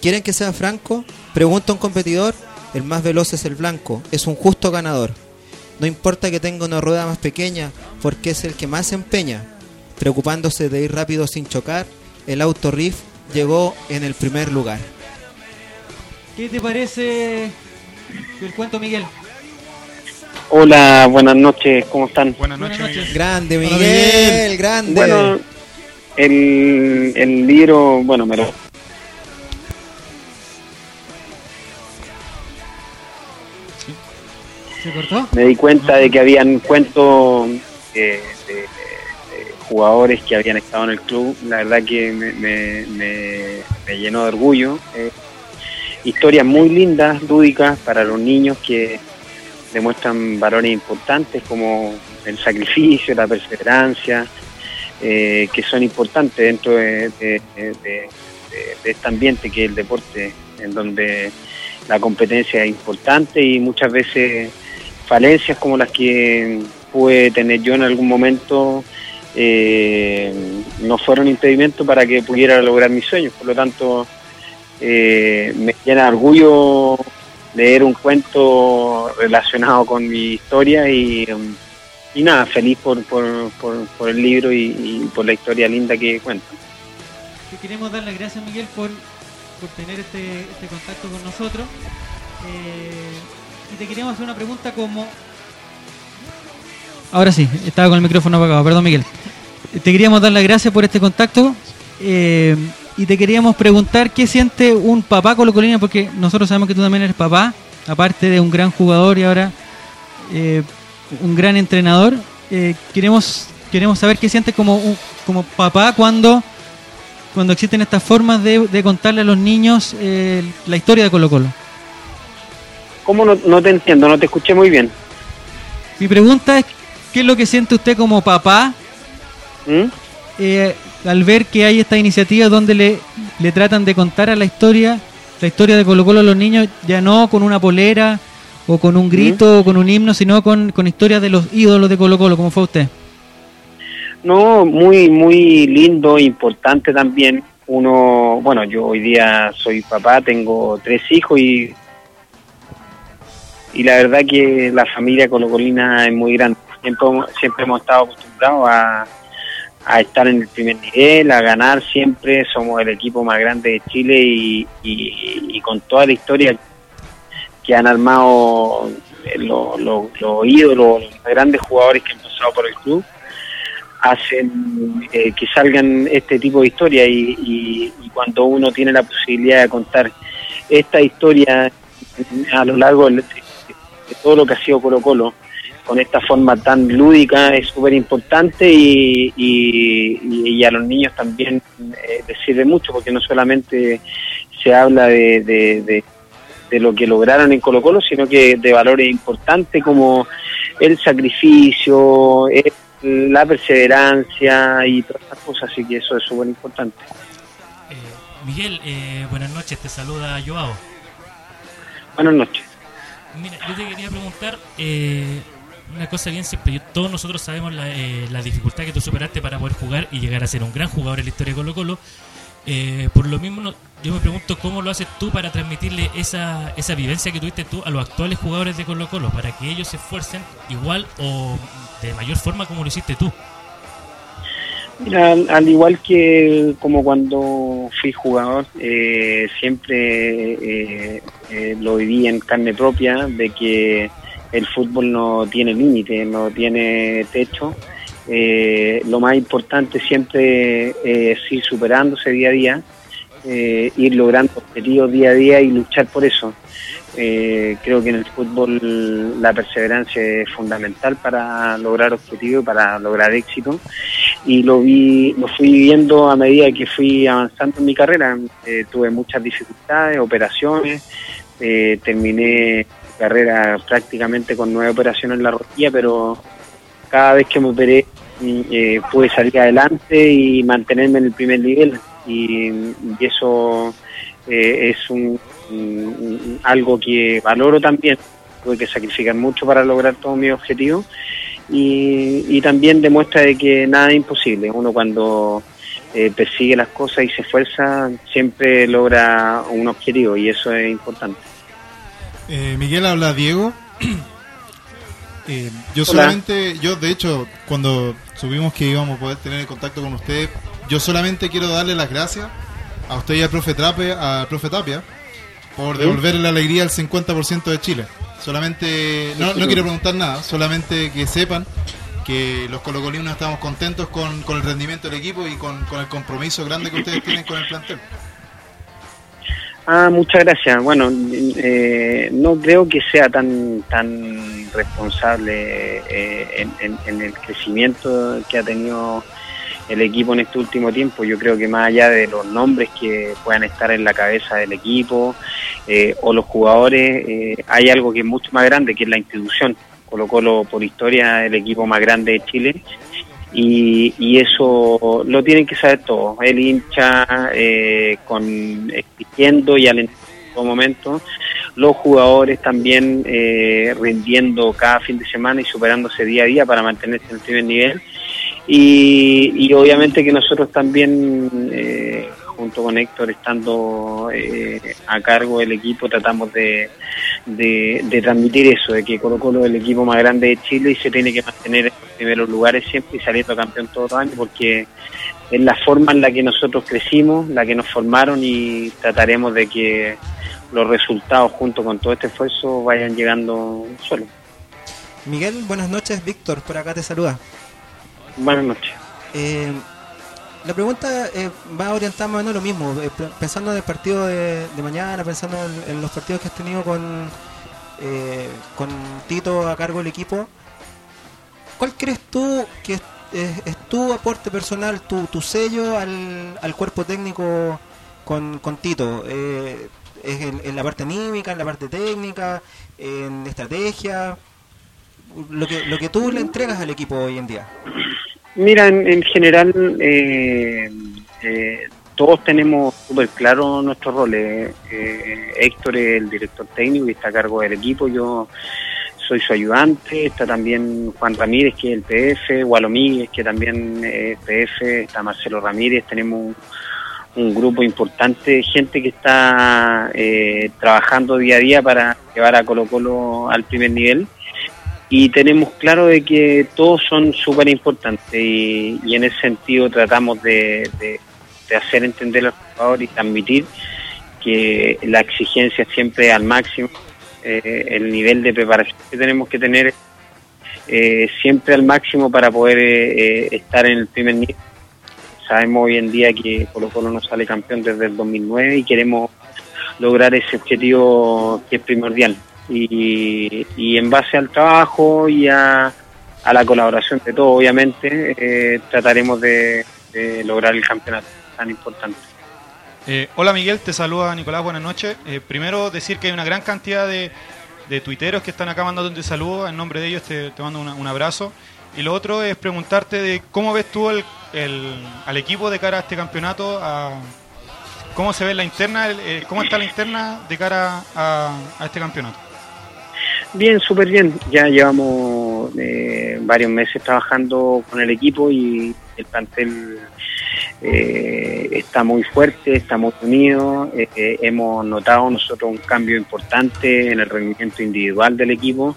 ¿Quieren que sea franco? Pregunta un competidor. El más veloz es el blanco, es un justo ganador. No importa que tenga una rueda más pequeña, porque es el que más se empeña. Preocupándose de ir rápido sin chocar, el auto Riff llegó en el primer lugar. ¿Qué te parece el cuento, Miguel? Hola, buenas noches, ¿cómo están? Buenas noches. Grande, Miguel. grande. Bueno, el, el libro, bueno, me lo... ¿Se cortó? me di cuenta de que habían cuentos eh, de, de jugadores que habían estado en el club. La verdad que me, me- me- me llenó de orgullo. Eh, historias muy lindas, lúdicas para los niños que demuestran valores importantes como el sacrificio, la perseverancia, eh, que son importantes dentro de, de- de- de- de este ambiente que es el deporte, en donde la competencia es importante y muchas veces falencias como las que pude tener yo en algún momento eh, no fueron impedimento para que pudiera lograr mis sueños. Por lo tanto, eh, me llena orgullo leer un cuento relacionado con mi historia y, nada, feliz por, por, por, por el libro y, y por la historia linda que cuenta. Te queremos dar las gracias, Miguel, por, por tener este, este contacto con nosotros. Eh, y te queremos hacer una pregunta como... Ahora sí, estaba con el micrófono apagado, perdón Miguel. Te queríamos dar las gracias por este contacto eh, y te queríamos preguntar qué siente un papá colocolino, porque nosotros sabemos que tú también eres papá, aparte de un gran jugador y ahora eh, un gran entrenador. Eh, queremos queremos saber qué sientes como como papá cuando cuando existen estas formas de, contarle a los niños la historia de Colo Colo. ¿Cómo no, no te entiendo? No te escuché muy bien. Mi pregunta es, ¿qué es lo que siente usted como papá ¿Mm? eh, al ver que hay esta iniciativa donde le, le tratan de contar a la historia, la historia de Colo Colo a los niños, ya no con una polera o con un grito o con un himno, sino con, con historias de los ídolos de Colo Colo, como fue usted? No, muy, muy lindo, importante también. Uno, bueno, yo hoy día soy papá, tengo tres hijos y, y la verdad que la familia colocolina es muy grande. Siempre, siempre hemos estado acostumbrados a, a estar en el primer nivel, a ganar siempre. Somos el equipo más grande de Chile y, y- con toda la historia que han armado eh, los los- los ídolos, los grandes jugadores que han pasado por el club hacen eh, que salgan este tipo de historias y, y- cuando uno tiene la posibilidad de contar esta historia a lo largo del- de, todo lo que ha sido Colo Colo con esta forma tan lúdica es súper importante y, y- a los niños también eh, les sirve mucho porque no solamente se habla de, de- de- de lo que lograron en Colo Colo, sino que de valores importantes como el sacrificio, el- la perseverancia y todas estas cosas, así que eso es súper importante. Miguel, eh, buenas noches, te saluda Joao. Buenas noches. Mira, yo te quería preguntar eh, una cosa bien simple. Todos nosotros sabemos la, eh, la dificultad que tú superaste para poder jugar y llegar a ser un gran jugador en la historia de Colo Colo. Eh, por lo mismo, yo me pregunto cómo lo haces tú para transmitirle esa, esa vivencia que tuviste tú a los actuales jugadores de Colo Colo, para que ellos se esfuercen igual o de mayor forma como lo hiciste tú. Al, al igual que como cuando fui jugador, eh, siempre eh, eh, lo viví en carne propia de que el fútbol no tiene límite, no tiene techo. Eh, lo más importante siempre es ir superándose día a día, ir logrando objetivos día a día y luchar por eso. Eh, creo que en el fútbol la perseverancia es fundamental para lograr objetivos, para lograr éxito. Y lo vi, lo fui viviendo a medida que fui avanzando en mi carrera. Eh, tuve muchas dificultades, operaciones, eh, terminé mi carrera prácticamente con nueve operaciones en la rodilla, pero cada vez que me operé mm, eh, pude salir adelante y mantenerme en el primer nivel. Y, eso eh, es un- algo que valoro también. Tuve que sacrificar mucho para lograr todos mis objetivos y, y también demuestra de que nada es imposible. Uno cuando eh, persigue las cosas y se esfuerza siempre logra un objetivo y eso es importante. Eh, Miguel habla Diego. Eh, yo Hola. solamente, yo de hecho, cuando supimos que íbamos a poder tener contacto con usted, yo solamente quiero darle las gracias a usted y al profe, Trape, al profe Tapia por ¿Sí? devolverle la alegría al 50% de Chile. Solamente, no, no quiero preguntar nada, solamente que sepan que los colocolinos estamos contentos con, con el rendimiento del equipo y con, con el compromiso grande que ustedes tienen con el plantel. Ah, muchas gracias. Bueno, eh, no creo que sea tan tan responsable eh, en, en- en el crecimiento que ha tenido el equipo en este último tiempo. Yo creo que más allá de los nombres que puedan estar en la cabeza del equipo eh, o los jugadores, eh, hay algo que es mucho más grande, que es la institución. Colo Colo, por historia, el equipo más grande de Chile y, y eso lo tienen que saber todos. El hincha eh, con exigiendo y alentando en todo momento, los jugadores también eh, rindiendo cada fin de semana y superándose día a día para mantenerse en el primer nivel. Y, obviamente que nosotros también, eh, junto con Héctor, estando eh, a cargo del equipo, tratamos de transmitir eso, de que Colo Colo es el equipo más grande de Chile y se tiene que mantener en los primeros lugares siempre y saliendo campeón todos los años, porque es la forma en la que nosotros crecimos, la que nos formaron y trataremos de que los resultados junto con todo este esfuerzo vayan llegando solos. Miguel, buenas noches. Víctor, por acá te saluda. Buenas noches. Eh, la pregunta eh, va orientada más o menos lo mismo. eh, pensando en el partido de, mañana, pensando en, los partidos que has tenido con, eh, con Tito a cargo del equipo, ¿cuál crees tú que es, tu aporte personal, tu, tu sello al, al cuerpo técnico con, con Tito? Eh, ¿Es en, en la parte anímica, en la parte técnica, en estrategia? Lo que, lo que tú le entregas al equipo hoy en día. Mira, en, en general, eh, eh, todos tenemos súper claro nuestros roles. Eh, Héctor es el director técnico y está a cargo del equipo. Yo soy su ayudante. Está también Juan Ramírez, que es el PF. Gualomíguez, que también es PF. Está Marcelo Ramírez. Tenemos un, un grupo importante de gente que está eh, trabajando día a día para llevar a Colo Colo al primer nivel y tenemos claro de que todos son súper importantes y, en ese sentido tratamos de, hacer entender al jugador y transmitir que la exigencia siempre al máximo, eh, el nivel de preparación que tenemos que tener eh, siempre al máximo para poder eh, estar en el primer nivel. Sabemos hoy en día que Colo Colo no sale campeón desde el 2009 y queremos lograr ese objetivo que es primordial. Y, y en base al trabajo y a, a la colaboración de todos, obviamente, eh, trataremos de, lograr el campeonato tan importante. Eh, hola Miguel, te saluda Nicolás, buenas noches. Eh, primero decir que hay una gran cantidad de, de tuiteros que están acá mandándote saludos, en nombre de ellos te, mando un abrazo. Y lo otro es preguntarte de cómo ves tú el, al equipo de cara a este campeonato, a, cómo se ve la interna, el- eh, cómo está la interna de cara a este campeonato. Bien, súper bien. Ya llevamos eh, varios meses trabajando con el equipo y el plantel eh, está muy fuerte, está muy unido. Eh, hemos notado nosotros un cambio importante en el rendimiento individual del equipo,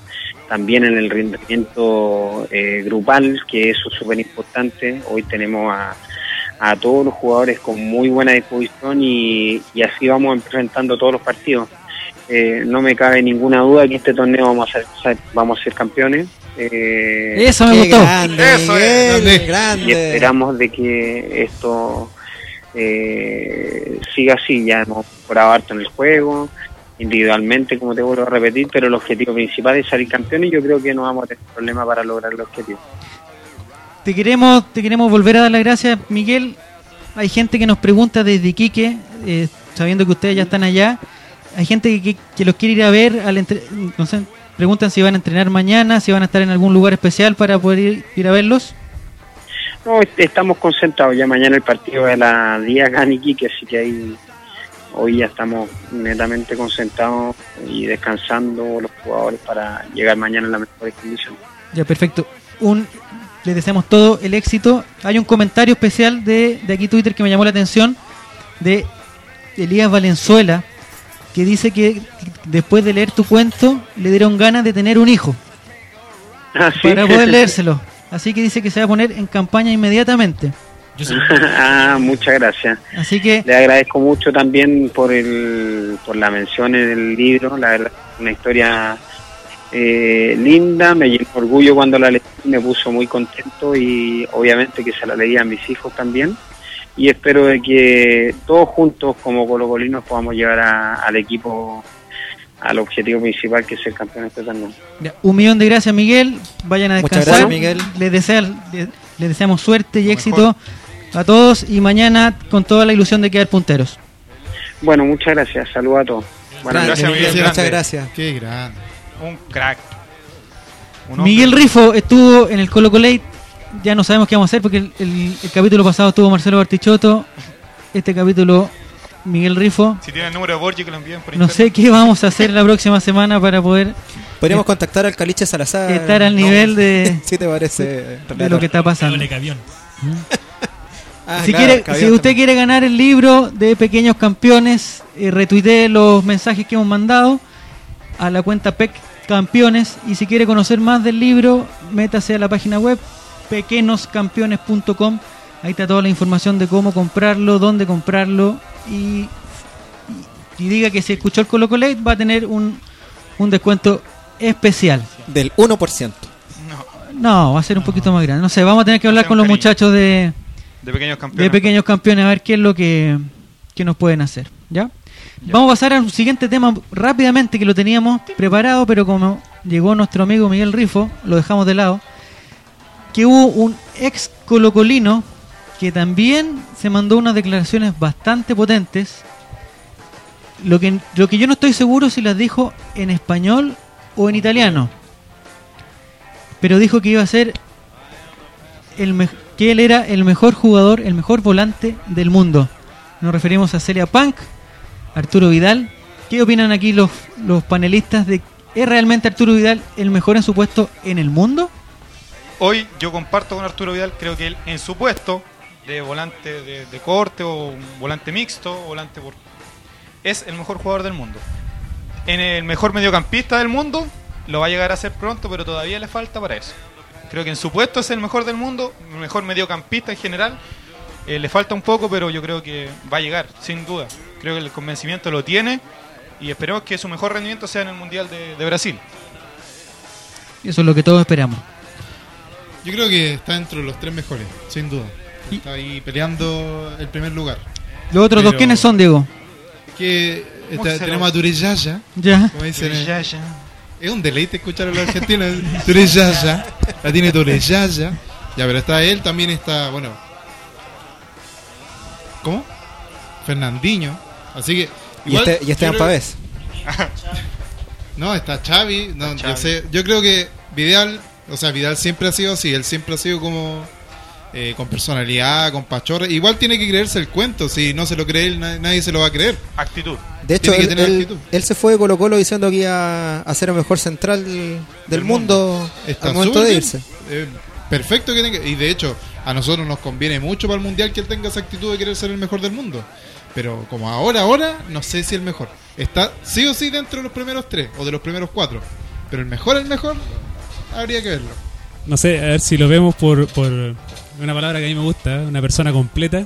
también en el rendimiento eh, grupal, que eso es súper importante. Hoy tenemos a, a todos los jugadores con muy buena disposición y, y así vamos enfrentando todos los partidos. Eh, no me cabe ninguna duda que este torneo vamos a ser, vamos a ser campeones. Eh, Eso me gustó. grande, Eso Miguel, es. grande. Y esperamos de que esto eh, siga así. Ya hemos mejorado harto en el juego, individualmente, como te vuelvo a repetir, pero el objetivo principal es salir campeones y yo creo que no vamos a tener problema para lograr el objetivo. Te queremos, te queremos volver a dar las gracias, Miguel. Hay gente que nos pregunta desde Iquique, eh, sabiendo que ustedes ya están allá. Hay gente que, los quiere ir a ver. Al entre- no sé, preguntan si van a entrenar mañana, si van a estar en algún lugar especial para poder ir, ir a verlos. No, est- estamos concentrados. Ya mañana el partido de la Día Ganiki, que así que ahí hoy ya estamos netamente concentrados y descansando los jugadores para llegar mañana en las mejores condiciones. Ya, perfecto. Un, les deseamos todo el éxito. Hay un comentario especial de, de aquí Twitter que me llamó la atención de Elías Valenzuela que dice que después de leer tu cuento le dieron ganas de tener un hijo Ah, ¿sí? para poder leérselo. Así que dice que se va a poner en campaña inmediatamente. ah, muchas gracias. Así que Le agradezco mucho también por el, por la mención en el libro, la verdad, una historia eh, linda, me llenó de orgullo cuando la leí, me puso muy contento y obviamente que se la leía a mis hijos también y espero de que todos juntos como colocolinos podamos llevar a- al equipo al objetivo principal que es ser campeón de este torneo. ya, un millón de gracias Miguel. Vayan a Muchas descansar. gracias, Miguel. Les, desean- les, les deseamos suerte y éxito a todos y mañana con toda la ilusión de quedar punteros. Bueno, muchas gracias, saludos a todos. Buenas Grande, noches. Miguel, muchas gracias. Qué grande. Un crack. Un. Miguel Rifo estuvo en el Colo Colate. Ya no sabemos qué vamos a hacer porque el, el- el capítulo pasado estuvo Marcelo Bartichotto. Este capítulo, Miguel Rifo. Si tiene el número de Borgi que lo envíen por No internet. sé qué vamos a hacer la próxima semana para poder Podríamos contactar al Caliche Salazar. estar al nivel de, ¿Sí te parece? de lo que está pasando. Ah, si claro, quiere, si usted también. quiere ganar el libro de Pequeños Campeones, eh, retuitee los mensajes que hemos mandado a la cuenta PEC Campeones. Y si quiere conocer más del libro, métase a la página web pequeñoscampeones.com. Ahí está toda la información de cómo comprarlo, dónde comprarlo. Y, y- y diga que si escuchó el Colo Colate va a tener un, un descuento especial. Del 1%. No, va a ser un poquito más grande. No sé, vamos a tener que hablar con los muchachos de, De pequeños campeones. de pequeños campeones a ver qué es lo que, que nos pueden hacer. ¿Ya? Vamos a pasar al siguiente tema rápidamente que lo teníamos preparado, pero como llegó nuestro amigo Miguel Rifo, lo dejamos de lado. Que hubo un ex colocolino que también se mandó unas declaraciones bastante potentes. Lo que, lo que yo no estoy seguro si las dijo en español o en italiano. Pero dijo que iba a ser el que él era el mejor jugador, el mejor volante del mundo. Nos referimos a Celia Punk, Arturo Vidal. ¿Qué opinan aquí los, los panelistas de ¿es realmente Arturo Vidal el mejor en su puesto en el mundo? Hoy yo comparto con Arturo Vidal, creo que él en su puesto de volante de, corte o volante mixto, volante por... es el mejor jugador del mundo. En el mejor mediocampista del mundo lo va a llegar a ser pronto, pero todavía le falta para eso. Creo que en su puesto es el mejor del mundo, el mejor mediocampista en general. Eh, le falta un poco, pero yo creo que va a llegar, sin duda. Creo que el convencimiento lo tiene y esperemos que su mejor rendimiento sea en el Mundial de, de Brasil. Eso es lo que todos esperamos. Yo creo que está dentro de los tres mejores, sin duda. Está ahí peleando el primer lugar. Los otros dos, ¿quiénes son, Diego? Que ¿Cómo está- se tenemos a Tureyaya. Ya. Como dicen, eh, Tureyaya. Es un deleite escuchar a los argentinos. Tureyaya. La tiene Tureyaya. Ya, pero está él, también está, bueno. ¿Cómo? Fernandinho. Así que. Y este- y Esteban Pavés. No, está Xavi. No, Está Yo, sé, yo creo que Vidal, o sea, Vidal siempre ha sido así. Él siempre ha sido como eh, con personalidad, con pachorra. Igual tiene que creerse el cuento. Si no se lo cree él, na- nadie se lo va a creer. Actitud. De hecho, él, se fue de Colo Colo diciendo que iba a ser el mejor central del, del mundo, Está al momento de bien. irse. Eh, perfecto que tenga. Y de hecho, a nosotros nos conviene mucho para el mundial que él tenga esa actitud de querer ser el mejor del mundo. Pero como ahora, ahora, no sé si el mejor. Está sí o sí dentro de los primeros tres o de los primeros cuatro. Pero el mejor, el mejor, habría que verlo. No sé, a ver si lo vemos por, por una palabra que a mí me gusta, una persona completa.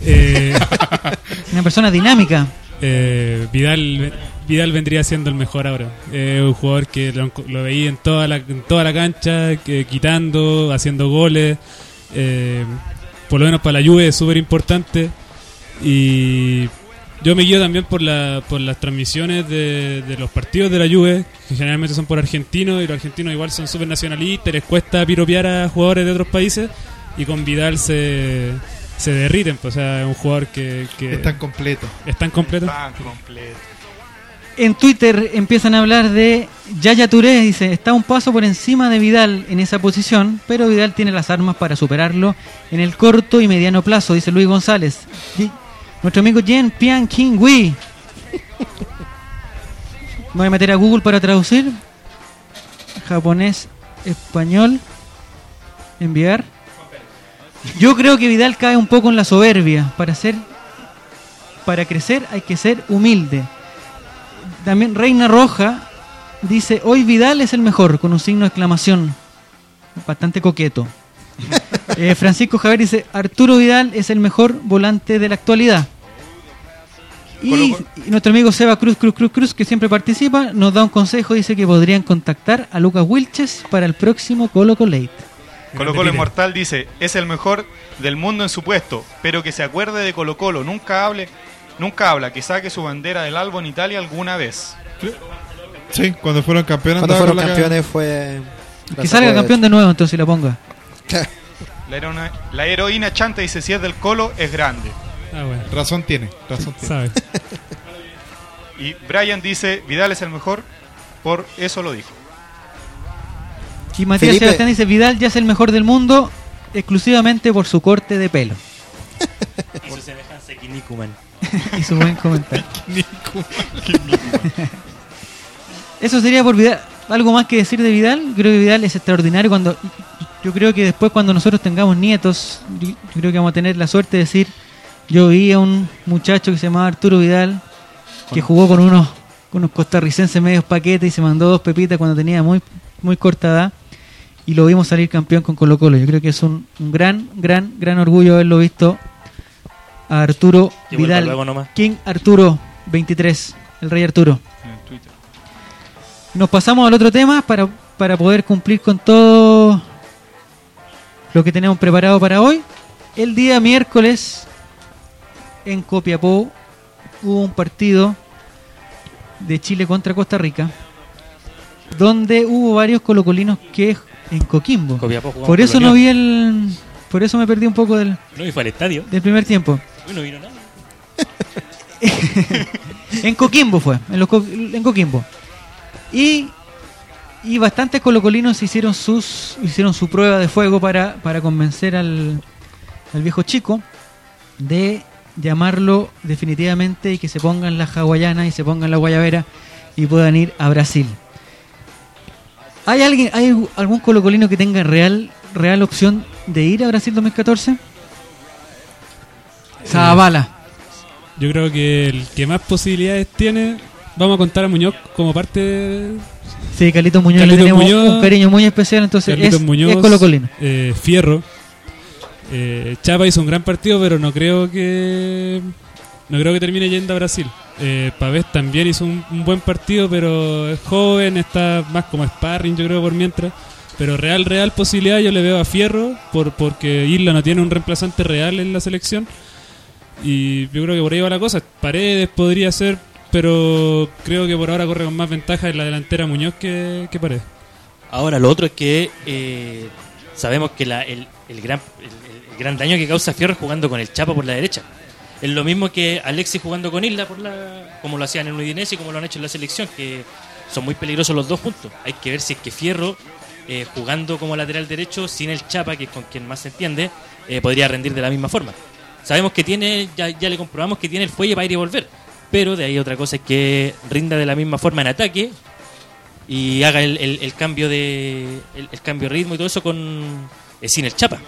Eh, Una persona dinámica. eh, Vidal Vidal vendría siendo el mejor ahora. Eh, un jugador que lo, lo veía en toda la, en toda la cancha, que, quitando, haciendo goles. eh, por lo menos para la Juve es súper importante. Y yo me guío también por, la, por las transmisiones de, de los partidos de la Juve, que generalmente son por argentinos, y los argentinos igual son súper nacionalistas, les cuesta piropear a jugadores de otros países, y con Vidal se, se derriten. Pues, o sea, es un jugador que, que Es tan completo. Es tan completo. Tan completo. En Twitter empiezan a hablar de Yaya Touré, dice, está un paso por encima de Vidal en esa posición, pero Vidal tiene las armas para superarlo en el corto y mediano plazo, dice Luis González. Nuestro amigo Jen Pian King. Me voy a meter a Google para traducir. Japonés, español. Enviar. Yo creo que Vidal cae un poco en la soberbia. Para ser, para crecer hay que ser humilde. También Reina Roja dice, hoy Vidal es el mejor, con un signo de exclamación. Bastante coqueto. Eh, Francisco Javier dice, Arturo Vidal es el mejor volante de la actualidad. Y, y nuestro amigo Seba Cruz Cruz Cruz Cruz, que siempre participa, nos da un consejo, dice que podrían contactar a Lucas Wilches para el próximo Colo Colate. Colo Colo Inmortal dice, es el mejor del mundo en su puesto, pero que se acuerde de Colo Colo, nunca hable, nunca habla, que saque su bandera del Albo en Italia alguna vez. Sí, cuando fueron campeones. Cuando fueron campeones ca- fue... Que salga campeón de nuevo, entonces la ponga. La, heroína, la heroína chanta dice, si es del Colo, es grande. Ah, bueno. Razón tiene, razón tiene. Sabe. Y Brian dice, Vidal es el mejor, por eso lo dijo. Y Matías Felipe- Sebastián dice, Vidal ya es el mejor del mundo exclusivamente por su corte de pelo. Y su semejanza a y su buen comentario. Eso sería por Vidal. ¿Algo más que decir de Vidal? Creo que Vidal es extraordinario cuando... Yo creo que después cuando nosotros tengamos nietos, yo creo que vamos a tener la suerte de decir, yo vi a un muchacho que se llamaba Arturo Vidal, que jugó con unos, con unos costarricenses medios paquetes y se mandó dos pepitas cuando tenía muy, muy corta edad y lo vimos salir campeón con Colo Colo. Yo creo que es un, un gran, gran, gran orgullo haberlo visto a Arturo Que Vidal. luego nomás. King Arturo 23, el rey Arturo. Nos pasamos al otro tema para para poder cumplir con todo lo que tenemos preparado para hoy. El día miércoles en Copiapó hubo un partido de Chile contra Costa Rica donde hubo varios colocolinos que en Coquimbo. Copiapó Por eso no vi el por eso me perdí un poco del No, y fue al estadio. del primer tiempo. No vino nada. En Coquimbo fue, en, los Co- en Coquimbo. Y, y bastantes colocolinos hicieron sus hicieron su prueba de fuego para, para convencer al, al viejo chico de llamarlo definitivamente y que se pongan la hawaiana y se pongan la guayabera y puedan ir a Brasil. ¿Hay alguien, hay algún colocolino que tenga real, real opción de ir a Brasil 2014? Zavala. Yo creo que el que más posibilidades tiene, vamos a contar a Muñoz como parte de Sí, Carlitos Muñoz le tenemos Muñoz, un cariño muy especial, entonces Carlitos es, Muñoz, es colocolino. eh, Fierro. Eh, Chapa hizo un gran partido, pero no creo que no creo que termine yendo a Brasil. Eh, Pavés también hizo un, buen partido, pero es joven, está más como sparring, yo creo, por mientras. Pero real, real posibilidad yo le veo a Fierro, por, porque Isla no tiene un reemplazante real en la selección. Y yo creo que por ahí va la cosa. Paredes podría ser, pero creo que por ahora corre con más ventaja en la delantera Muñoz que, que Paredes. Ahora, lo otro es que eh, sabemos que la- el, el gran, gran daño que causa Fierro jugando con el Chapa por la derecha. Es lo mismo que Alexis jugando con Isla, por la, como lo hacían en Udinese y como lo han hecho en la selección, que son muy peligrosos los dos juntos. Hay que ver si es que Fierro, eh, jugando como lateral derecho, sin el Chapa, que es con quien más se entiende, eh, podría rendir de la misma forma. Sabemos que tiene, ya, ya le comprobamos que tiene el fuelle para ir y volver. Pero de ahí otra cosa es que rinda de la misma forma en ataque y haga el, el- cambio de el, el cambio de ritmo y todo eso con eh, sin el chapa.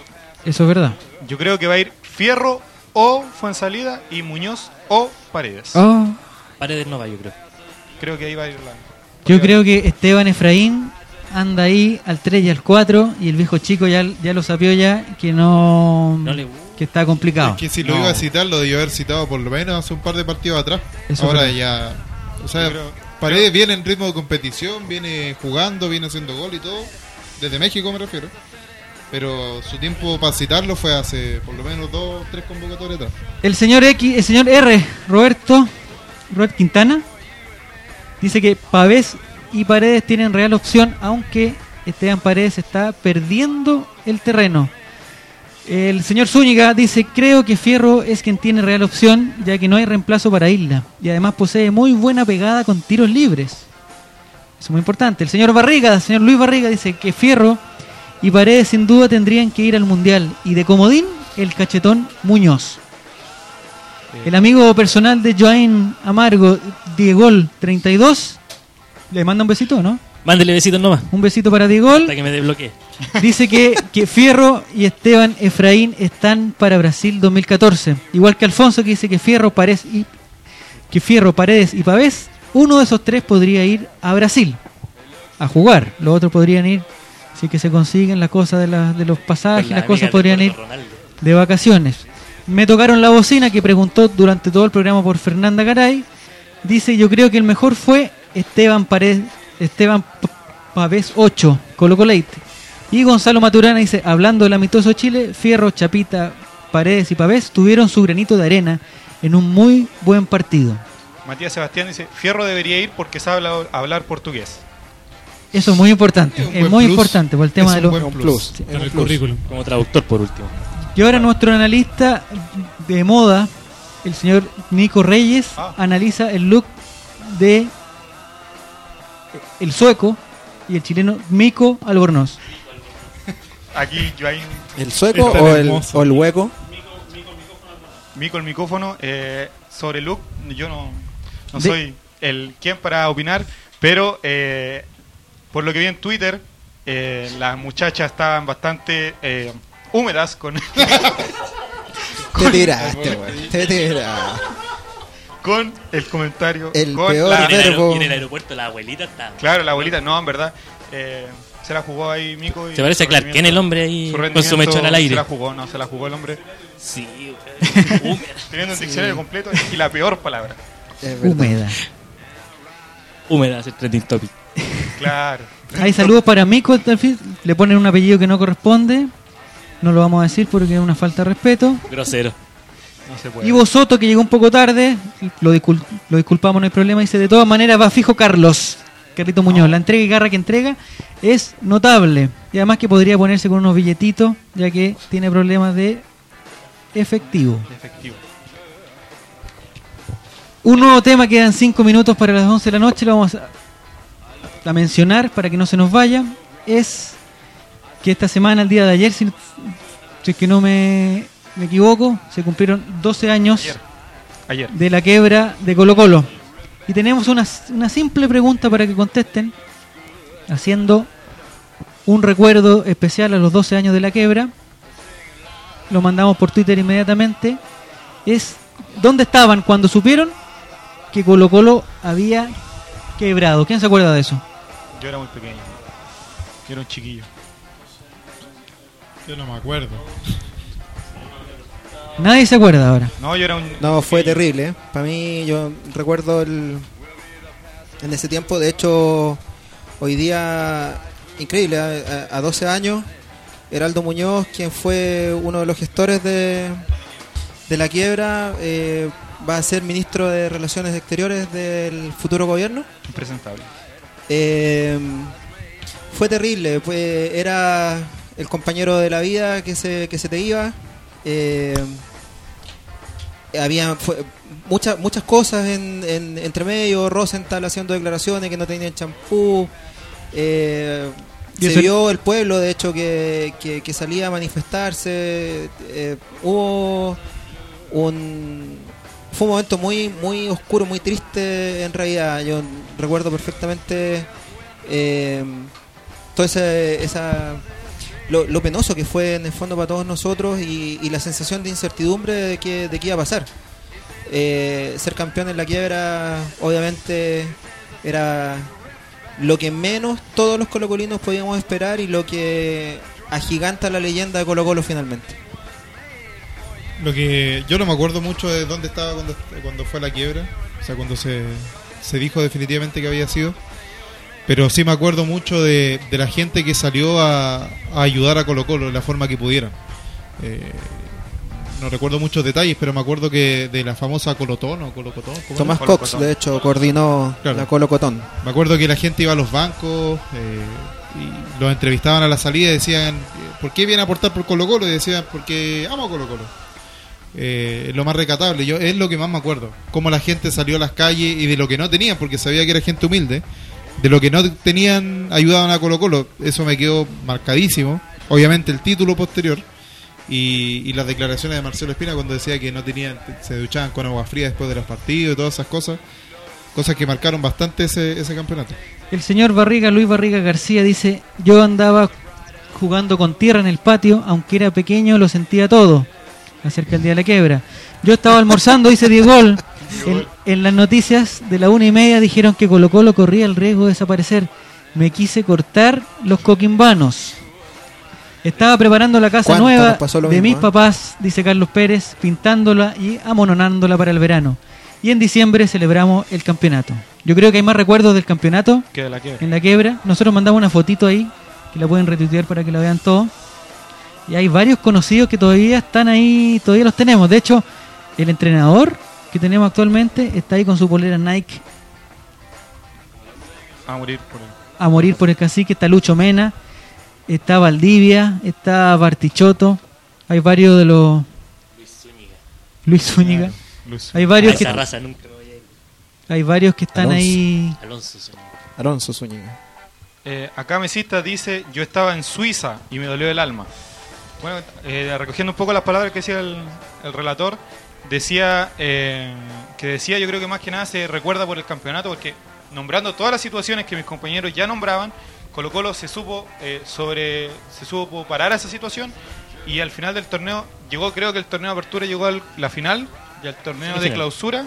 Eso es verdad. Yo creo que va a ir Fierro o Fuensalida y Muñoz o Paredes. Oh, Paredes no va, yo creo. Creo que ahí va a ir la. yo creo que Esteban Efraín anda ahí al 3 y al 4 y el viejo chico ya, ya lo sabió ya que no, No le- que está complicado. Es que si lo No. iba a citar, lo debió haber citado por lo menos hace un par de partidos atrás. Eso Ahora ya. O sea, Yo creo- Paredes viene en ritmo de competición, viene jugando, viene haciendo gol y todo. Desde México me refiero. Pero su tiempo para citarlo fue hace por lo menos dos, tres convocatorias atrás. El señor X, el señor R, Roberto, Robert Quintana, dice que Pavés y Paredes tienen real opción, aunque Esteban Paredes está perdiendo el terreno. El señor Zúñiga dice, creo que Fierro es quien tiene real opción, ya que no hay reemplazo para Isla. Y además posee muy buena pegada con tiros libres. Es muy importante. El señor Barriga, el señor Luis Barriga, dice que Fierro y Paredes sin duda tendrían que ir al Mundial. Y de comodín, el cachetón Muñoz. El amigo personal de Joaín Amargo, Diegol 32, le manda un besito, ¿no? Mándele besitos nomás. Un besito para Diegol. Hasta que me desbloquee. Dice que, que Fierro y Esteban Efraín están para Brasil 2014. Igual que Alfonso que dice que Fierro, Paredes y, que Fierro, Paredes y Pavés, uno de esos tres podría ir a Brasil a jugar. Los otros podrían ir, si es que se consiguen las cosas de, la- de los pasajes, la las cosas podrían ir Ronaldo. de vacaciones. Me tocaron la bocina que preguntó durante todo el programa por Fernanda Garay. Dice, yo creo que el mejor fue Esteban Paredes, Esteban Pavés 8, Colo Leite. Y Gonzalo Maturana dice, hablando del amistoso Chile, Fierro, Chapita, Paredes y Pavés tuvieron su granito de arena en un muy buen partido. Matías Sebastián dice: Fierro debería ir porque sabe hablar portugués. Eso es muy importante, Es muy plus. importante por el tema Es de los buen plus. Sí, Para es un el currículum. Como traductor por último. Y ahora nuestro analista de moda, el señor Nico Reyes, analiza el look de el sueco y el chileno Mico Albornoz. Aquí, Joaín. ¿El sueco o el, o el hueco? Mico el micrófono. eh, sobre Luke, yo no, no De- soy el quien para opinar, pero eh, por lo que vi en Twitter, eh, las muchachas estaban bastante eh, húmedas con, Te tiraste, weón. Te tiraste. con el comentario. El con peor la- en, el aer- verbo. y en el aeropuerto la abuelita está. Claro, la abuelita, no, en verdad. eh, se la jugó ahí Mico. y Se parece a Clark Kent, el hombre ahí su con su mechón al aire. Se la jugó, no, se la jugó el hombre. Sí, Teniendo un Sí. diccionario completo y la peor palabra. Húmeda. Húmeda es el trending topic. Claro. Hay saludos para Mico, le ponen un apellido que no corresponde. No lo vamos a decir porque es una falta de respeto. Grosero. No se puede. Ivo Soto, que llegó un poco tarde, lo, discul- lo disculpamos, no hay problema. Dice: De todas maneras, va fijo Carlos. Carlito Muñoz, la entrega y garra que entrega es notable. Y además que podría ponerse con unos billetitos, ya que tiene problemas de efectivo. Efectivo. Un nuevo tema, quedan 5 minutos para las 11 de la noche, lo vamos a, a mencionar para que no se nos vaya. Es que esta semana, el día de ayer, si, si es que no me, me equivoco, se cumplieron 12 años Ayer. de la quebra de Colo Colo. Y tenemos una, una simple pregunta para que contesten, haciendo un recuerdo especial a los 12 años de la quebra. Lo mandamos por Twitter inmediatamente. Es, ¿dónde estaban cuando supieron que Colo Colo había quebrado? ¿Quién se acuerda de eso? Yo era muy pequeño. Yo era un chiquillo. Yo no me acuerdo. Nadie se acuerda ahora. No, yo era un. No, fue terrible. Para mí, yo recuerdo el, en ese tiempo, de hecho, hoy día, increíble, a, a- a 12 años, Heraldo Muñoz, quien fue uno de los gestores de, de la quiebra, eh, va a ser ministro de Relaciones Exteriores del futuro gobierno. Impresentable. Eh, fue terrible, fue, era el compañero de la vida que se, que se te iba. Eh, había fue- muchas muchas cosas en, en- entre medio, Rosenthal haciendo declaraciones que no tenían champú. eh, se vio el pueblo, de hecho, que, que- que salía a manifestarse. eh, hubo un fue un momento muy muy oscuro, muy triste en realidad. Yo recuerdo perfectamente eh, todo ese, esa lo, penoso que fue en el fondo para todos nosotros y, y la sensación de incertidumbre de que, de que iba a pasar. Eh, ser campeón en la quiebra obviamente era lo que menos todos los colocolinos podíamos esperar y lo que agiganta la leyenda de Colo Colo finalmente. Lo que yo no me acuerdo mucho de dónde estaba cuando, cuando fue la quiebra, o sea, cuando se, se dijo definitivamente que había sido. Pero sí me acuerdo mucho de, de la gente que salió a, a ayudar a Colo Colo de la forma que pudieran. Eh, no recuerdo muchos detalles, pero me acuerdo que de la famosa Colotón o Colocotón. ¿cómo Tomás? Cox, de hecho, coordinó Claro. la Colo Cotón. Me acuerdo que la gente iba a los bancos eh, y los entrevistaban a la salida y decían, ¿por qué viene a aportar por Colo Colo? Y decían, porque amo a Colo Colo. Eh, lo más recatable, yo es lo que más me acuerdo. Cómo la gente salió a las calles y de lo que no tenían, porque sabía que era gente humilde, de lo que no tenían ayudaban a Colo Colo. Eso me quedó marcadísimo. Obviamente el título posterior y, y las declaraciones de Marcelo Espina cuando decía que no tenían, se duchaban con agua fría después de los partidos y todas esas cosas. Cosas que marcaron bastante ese, ese campeonato. El señor Barriga, Luis Barriga García, dice: Yo andaba jugando con tierra en el patio, aunque era pequeño, lo sentía todo. Acerca del día de la quebra. Yo estaba almorzando, dice Diego. En, en las noticias de la una y media dijeron que Colo Colo corría el riesgo de desaparecer. Me quise cortar los coquimbanos. Estaba preparando la casa ¿Cuántas nueva nos pasó lo de mismo, mis eh? papás, dice Carlos Pérez, pintándola y amononándola para el verano. Y en diciembre celebramos el campeonato. Yo creo que hay más recuerdos del campeonato Que de la quiebra. en la quebra. Nosotros mandamos una fotito ahí, que la pueden retuitear para que la vean todos. Y hay varios conocidos que todavía están ahí, todavía los tenemos. De hecho, el entrenador que tenemos actualmente está ahí con su polera Nike A morir por él. a morir por el cacique. Está Lucho Mena, está Valdivia, está Bartichotto. Hay varios de los... Luis Zúñiga. Luis. Hay varios A que... esa raza nunca voy a ir. Hay varios que están Alonso. ahí... Alonso Zúñiga. Alonso Zúñiga. Eh, acá Mesita dice, yo estaba en Suiza y me dolió el alma. Bueno, eh, recogiendo un poco las palabras que decía el, el relator, decía eh, que decía, yo creo que más que nada se recuerda por el campeonato, porque nombrando todas las situaciones que mis compañeros ya nombraban, Colo Colo se supo eh, sobre, se supo parar a esa situación y al final del torneo llegó, creo que el torneo de apertura llegó a la final y al torneo de clausura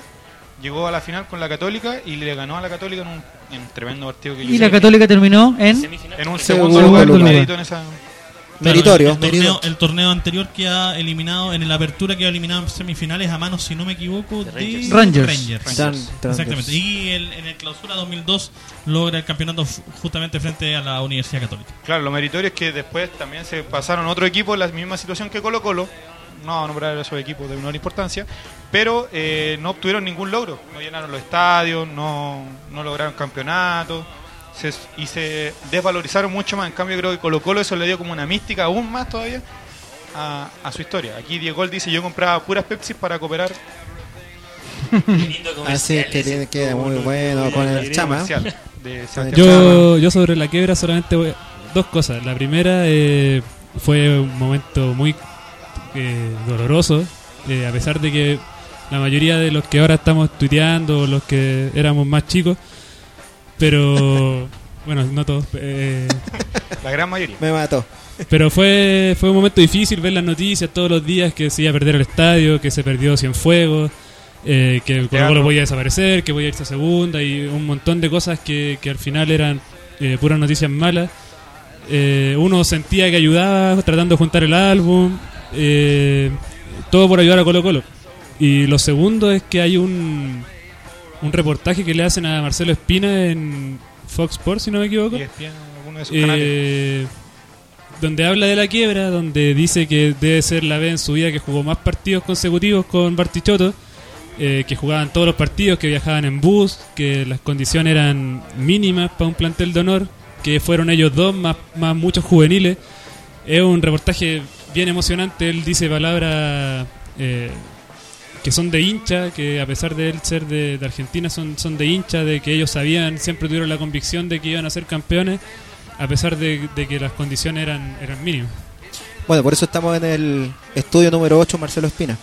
llegó a la final con la Católica y le ganó a la Católica en un, en un tremendo partido que yo Y la Católica terminó en... en un Segundo segundo lugar, lugar. en esa Meritorio, el, torneo, meritorio. el torneo anterior que ha eliminado, en la apertura que ha eliminado en semifinales a manos, si no me equivoco, de Rangers. Rangers. Exactamente. Rangers. Y el- en el clausura 2002 logra el campeonato justamente frente a la Universidad Católica. Claro, lo meritorio es que después también se pasaron otro equipo en la misma situación que Colo Colo. No vamos a nombrar a esos equipos de menor importancia, pero eh, no obtuvieron ningún logro. No llenaron los estadios, no, no lograron campeonatos se- y se desvalorizaron mucho más. En cambio, creo que Colo Colo eso le dio como una mística aún más todavía a, a su historia. Aquí Diego dice: Yo compraba puras Pepsi para cooperar. Así es que tiene que muy bueno con el chama. De Sebastián Yo, yo sobre la quiebra solamente voy dos cosas. La primera eh, fue un momento muy eh, doloroso, eh, a pesar de que la mayoría de los que ahora estamos tuiteando, los que éramos más chicos, pero bueno, no todos. eh, La gran mayoría. Me mató. pero fue, fue un momento difícil ver las noticias todos los días que se iba a perder el estadio, que se perdió Cienfuegos, eh, que el Colo. Colo voy a desaparecer, que voy a irse a segunda y un montón de cosas que, que al final eran eh, puras noticias malas. Eh, uno sentía que ayudaba tratando de juntar el álbum, eh, todo por ayudar a Colo Colo. Y lo segundo es que hay un, un reportaje que le hacen a Marcelo Espina en Fox Sports, si no me equivoco. ESPN, alguno de sus canales. Eh, donde habla de la quiebra, donde dice que debe ser la vez en su vida que jugó más partidos consecutivos con Bartichotto, eh, que jugaban todos los partidos, que viajaban en bus, que las condiciones eran mínimas para un plantel de honor, que fueron ellos dos más, más muchos juveniles. Es un reportaje bien emocionante, él dice palabras eh, que son de hincha, que a pesar de él ser de, de Argentina son, son de hincha, de que ellos sabían, siempre tuvieron la convicción de que iban a ser campeones, a pesar de, de que las condiciones eran, eran mínimas. Bueno, por eso estamos en el estudio número 8, Marcelo Espina.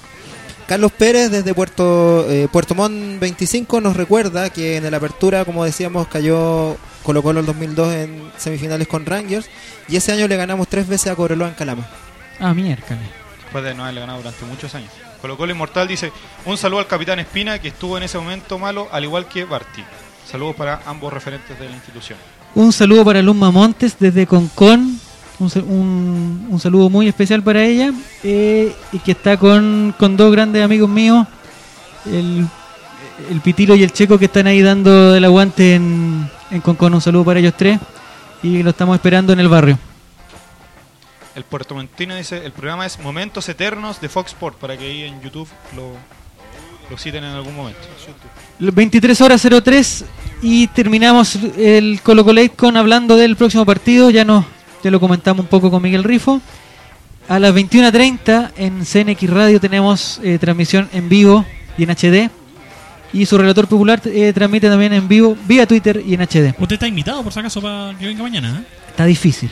Carlos Pérez desde Puerto eh, Puerto Montt 25 nos recuerda que en la apertura, como decíamos, cayó Colo Colo el 2002 en semifinales con Rangers y ese año le ganamos tres veces a Cobreloa en Calama. Ah, miércoles. después de no haberle ganado durante muchos años. Colo Colo Inmortal dice, un saludo al capitán Espina que estuvo en ese momento malo, al igual que Barty. Saludos para ambos referentes de la institución. Un saludo para Luma Montes desde Concón. Un, un- un saludo muy especial para ella. eh, y que está con, con dos grandes amigos míos. El, el Pitilo y el Checo que están ahí dando el aguante en, en Concón. Un saludo para ellos tres. Y lo estamos esperando en el barrio. El puertomontino dice, el programa es Momentos Eternos de Fox Sport, para que ahí en YouTube lo, lo citen en algún momento. 23 horas 03 y terminamos el Colo Colate con hablando del próximo partido. Ya nos ya lo comentamos un poco con Miguel Rifo. A las 21.30 en CNX Radio tenemos eh, transmisión en vivo y en HD. Y su relator popular eh, transmite también en vivo vía Twitter y en HD. Usted está invitado, por si acaso, para que venga mañana. ¿eh? Está difícil.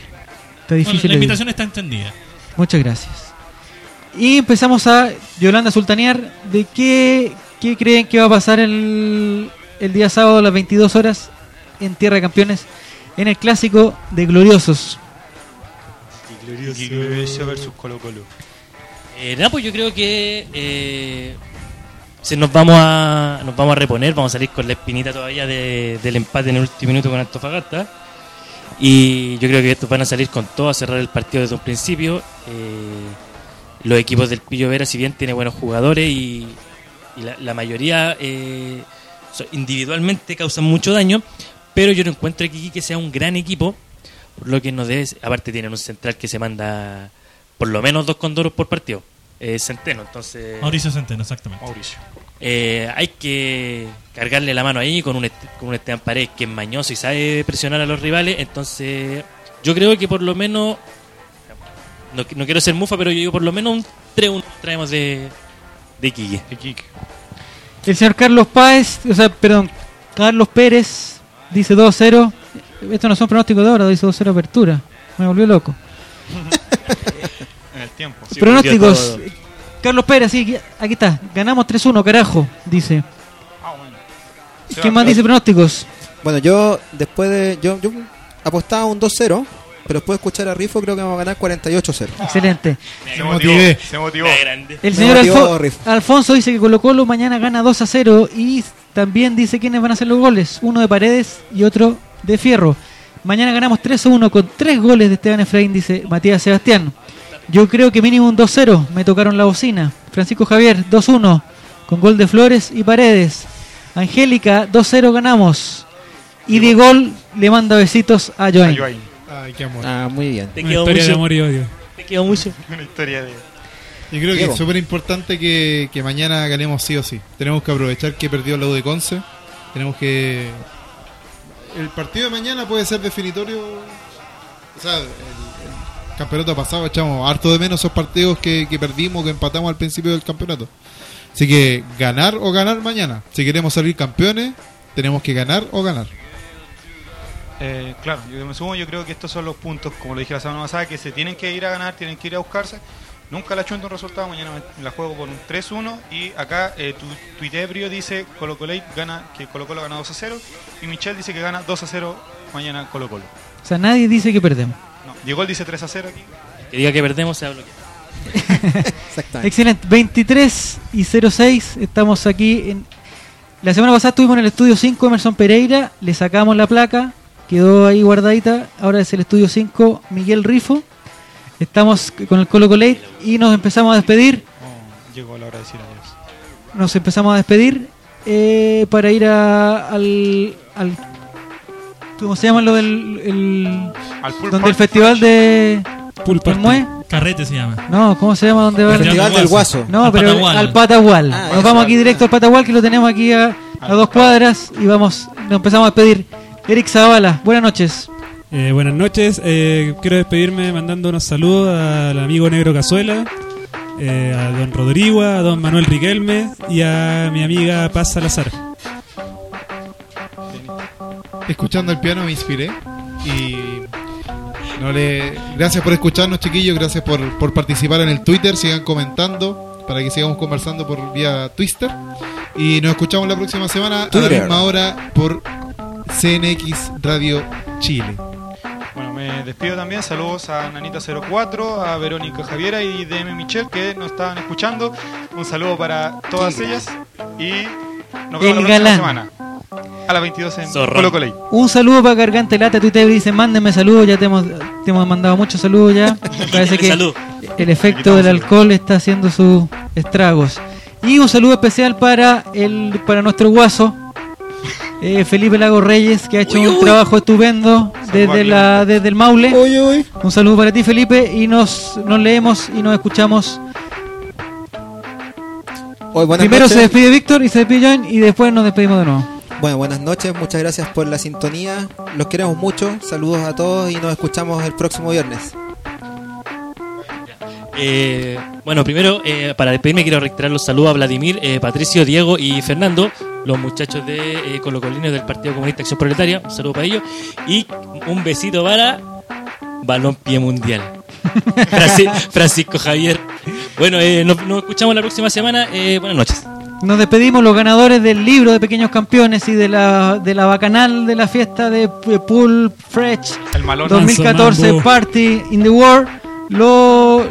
Está Bueno, difícil. la invitación está entendida. Muchas gracias. Y empezamos a Yolanda Sultanear de qué, qué creen que va a pasar el, el día sábado a las 22 horas en Tierra de Campeones en el clásico de Gloriosos. Glorioso versus Colo Colo. Eh, nada, pues yo creo que eh, se nos vamos a nos vamos a reponer, vamos a salir con la espinita todavía de- del empate en el último minuto con Antofagasta. Y yo creo que estos van a salir con todo a cerrar el partido desde un principio. Eh, los equipos del Pillo Vera, si bien tiene buenos jugadores y, y la, la mayoría eh, individualmente causan mucho daño, pero yo no encuentro que Iquique sea un gran equipo, por lo que no debe, aparte tienen un central que se manda por lo menos dos condoros por partido, eh, Centeno, entonces... Mauricio Centeno, exactamente. Mauricio. Eh, hay que cargarle la mano ahí con un, con un Esteban Paredes que es mañoso y sabe presionar a los rivales. Entonces, yo creo que por lo menos, no, no quiero ser mufa, pero yo digo por lo menos un 3-1 traemos de, de Iquique. El señor Carlos Páez, o sea, perdón, Carlos Pérez dice 2-0. Estos no son pronósticos de ahora, dice 2-0 apertura. Me volvió loco. En el tiempo. Pronósticos. Carlos Pérez, sí, aquí- está. Ganamos 3-1, carajo, dice. ¿Quién más dice pronósticos? Bueno, yo después de. Yo, yo apostaba un 2-0, pero después de escuchar a Rifo creo que vamos a ganar 48-0. Excelente. Se motivó. Se motivó. El señor motivó Alfo-. Alfonso dice que Colo Colo mañana gana 2 a 0 y también dice quiénes van a hacer los goles. Uno de Paredes y otro de Fierro. Mañana ganamos 3-1 con tres goles de Esteban Efraín, dice Matías Sebastián. Yo creo que mínimo un 2-0. Me tocaron la bocina. Francisco Javier, 2-1. Con gol de Flores y Paredes. Angélica, 2-0 ganamos. Y de gol le manda besitos a Joain. Ay, qué amor. Ah, muy bien. Te Una quedó historia de amor y odio. Te quedó mucho. Una historia de. Yo creo que Diego. es súper importante que, que mañana ganemos sí o sí. Tenemos que aprovechar que perdió la U de Conce. Tenemos que... El partido de mañana puede ser definitorio. O sea, el campeonato pasado echamos harto de menos esos partidos que, que perdimos, que empatamos al principio del campeonato. Así que ganar o ganar mañana. Si queremos salir campeones, tenemos que ganar o ganar. Eh, claro, yo me sumo, yo creo que estos son los puntos, como lo dije la semana pasada, que se tienen que ir a ganar, tienen que ir a buscarse. Nunca la chunto un resultado, mañana me la juego por un 3-1 y acá eh, tu tuitebrio dice Colo Colo gana, que Colo Colo gana 2-0 y Michelle dice que gana 2-0 mañana Colo Colo. O sea, nadie dice que perdemos. No, Diego dice 3-0 aquí. Que diga que perdemos, se habla. Exactamente. Excelente. 23 y 06. Estamos aquí. En... La semana pasada estuvimos en el estudio 5 Emerson Pereira. Le sacamos la placa. Quedó ahí guardadita. Ahora es el estudio 5 Miguel Rifo. Estamos con el Colo Colate y nos empezamos a despedir. Oh, llegó la hora de decir adiós. Nos empezamos a despedir eh, para ir a- al, al. ¿Cómo se llama lo del. El, Al pool donde el party. festival de. Pool party. Carrete se llama. No, ¿cómo se llama? ¿Dónde va? El Festival del Guaso. No, Al pero Patagual. al Patagual. Ah, nos vamos aquí directo al Patagual, que lo tenemos aquí a, a dos cuadras y vamos, nos empezamos a despedir. Eric Zavala, buenas noches. Eh, buenas noches. Eh, quiero despedirme mandando unos saludos al amigo Negro Cazuela, eh, a don Rodrigo, a don Manuel Riquelme y a mi amiga Paz Salazar. Escuchando el piano me inspiré y no le gracias por escucharnos chiquillos, gracias por, por participar en el Twitter, sigan comentando para que sigamos conversando por vía Twitter y nos escuchamos la próxima semana a la Twitter. misma hora por CNX Radio Chile. Bueno, me despido también. Saludos a Nanita04, a Verónica Javiera y DM Michelle que nos estaban escuchando. Un saludo para todas ellas y nos vemos El la próxima galán. semana. A las 22 en. Colo Coley. Un saludo para Garganta Lata, Twitter dice, mándenme saludos, ya te hemos, te hemos mandado muchos saludos ya. Parece que Salud. el efecto del alcohol está haciendo sus estragos. Y un saludo especial para el para nuestro guaso, eh, Felipe Lago Reyes, que ha hecho Uy, un uy. trabajo estupendo desde, la, desde el Maule. Uy, uy. Un saludo para ti, Felipe, y nos, nos leemos y nos escuchamos. Primero noches. se despide Víctor y se despide John, y después nos despedimos de nuevo. Bueno, buenas noches, muchas gracias por la sintonía. Los queremos mucho. Saludos a todos y nos escuchamos el próximo viernes. Eh, bueno, primero, eh, para despedirme, quiero reiterar los saludos a Vladimir, eh, Patricio, Diego y Fernando, los muchachos de eh, Colocolines del Partido Comunista Acción Proletaria. Un saludo para ellos. Y un besito para Balón Pie Mundial. Franci- Francisco Javier. Bueno, eh, nos, nos escuchamos la próxima semana. Buenas noches. Nos despedimos los ganadores del libro de Pequeños Campeones y de la, de la bacanal de la fiesta de Pool Fresh El malón. 2014 Manso Mambo. Party in the World. Lo,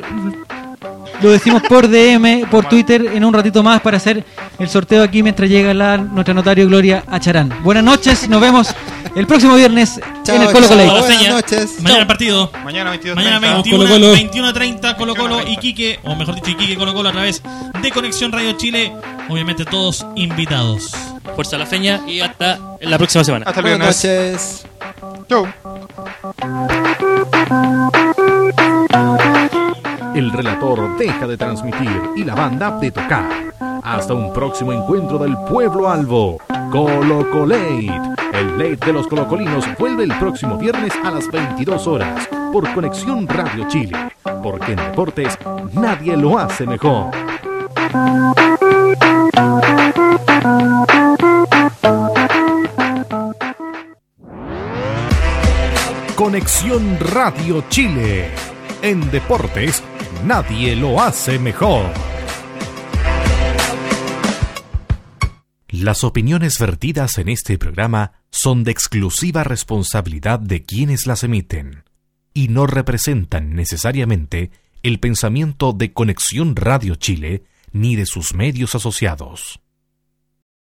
lo decimos por DM, por Twitter en un ratito más para hacer el sorteo aquí mientras llega la, nuestra notario Gloria Acharán. Buenas noches, nos vemos el próximo viernes Chao, en el Colo Colo. buenas noches. Mañana el partido. Mañana 22 Mañana 30. 21, Colo Colo. 21.30 Colo Colo y Quique, o mejor dicho, Iquique Colo Colo a través de Conexión Radio Chile. Obviamente todos invitados. Fuerza a la feña y hasta la próxima semana. Hasta el Buenas viernes. noches. Chau. El relator deja de transmitir y la banda de tocar. Hasta un próximo encuentro del pueblo albo. Colo Colate. El late de los colocolinos vuelve el próximo viernes a las 22 horas por Conexión Radio Chile. Porque en deportes nadie lo hace mejor. Conexión Radio Chile. En deportes nadie lo hace mejor. Las opiniones vertidas en este programa son de exclusiva responsabilidad de quienes las emiten y no representan necesariamente el pensamiento de Conexión Radio Chile ni de sus medios asociados.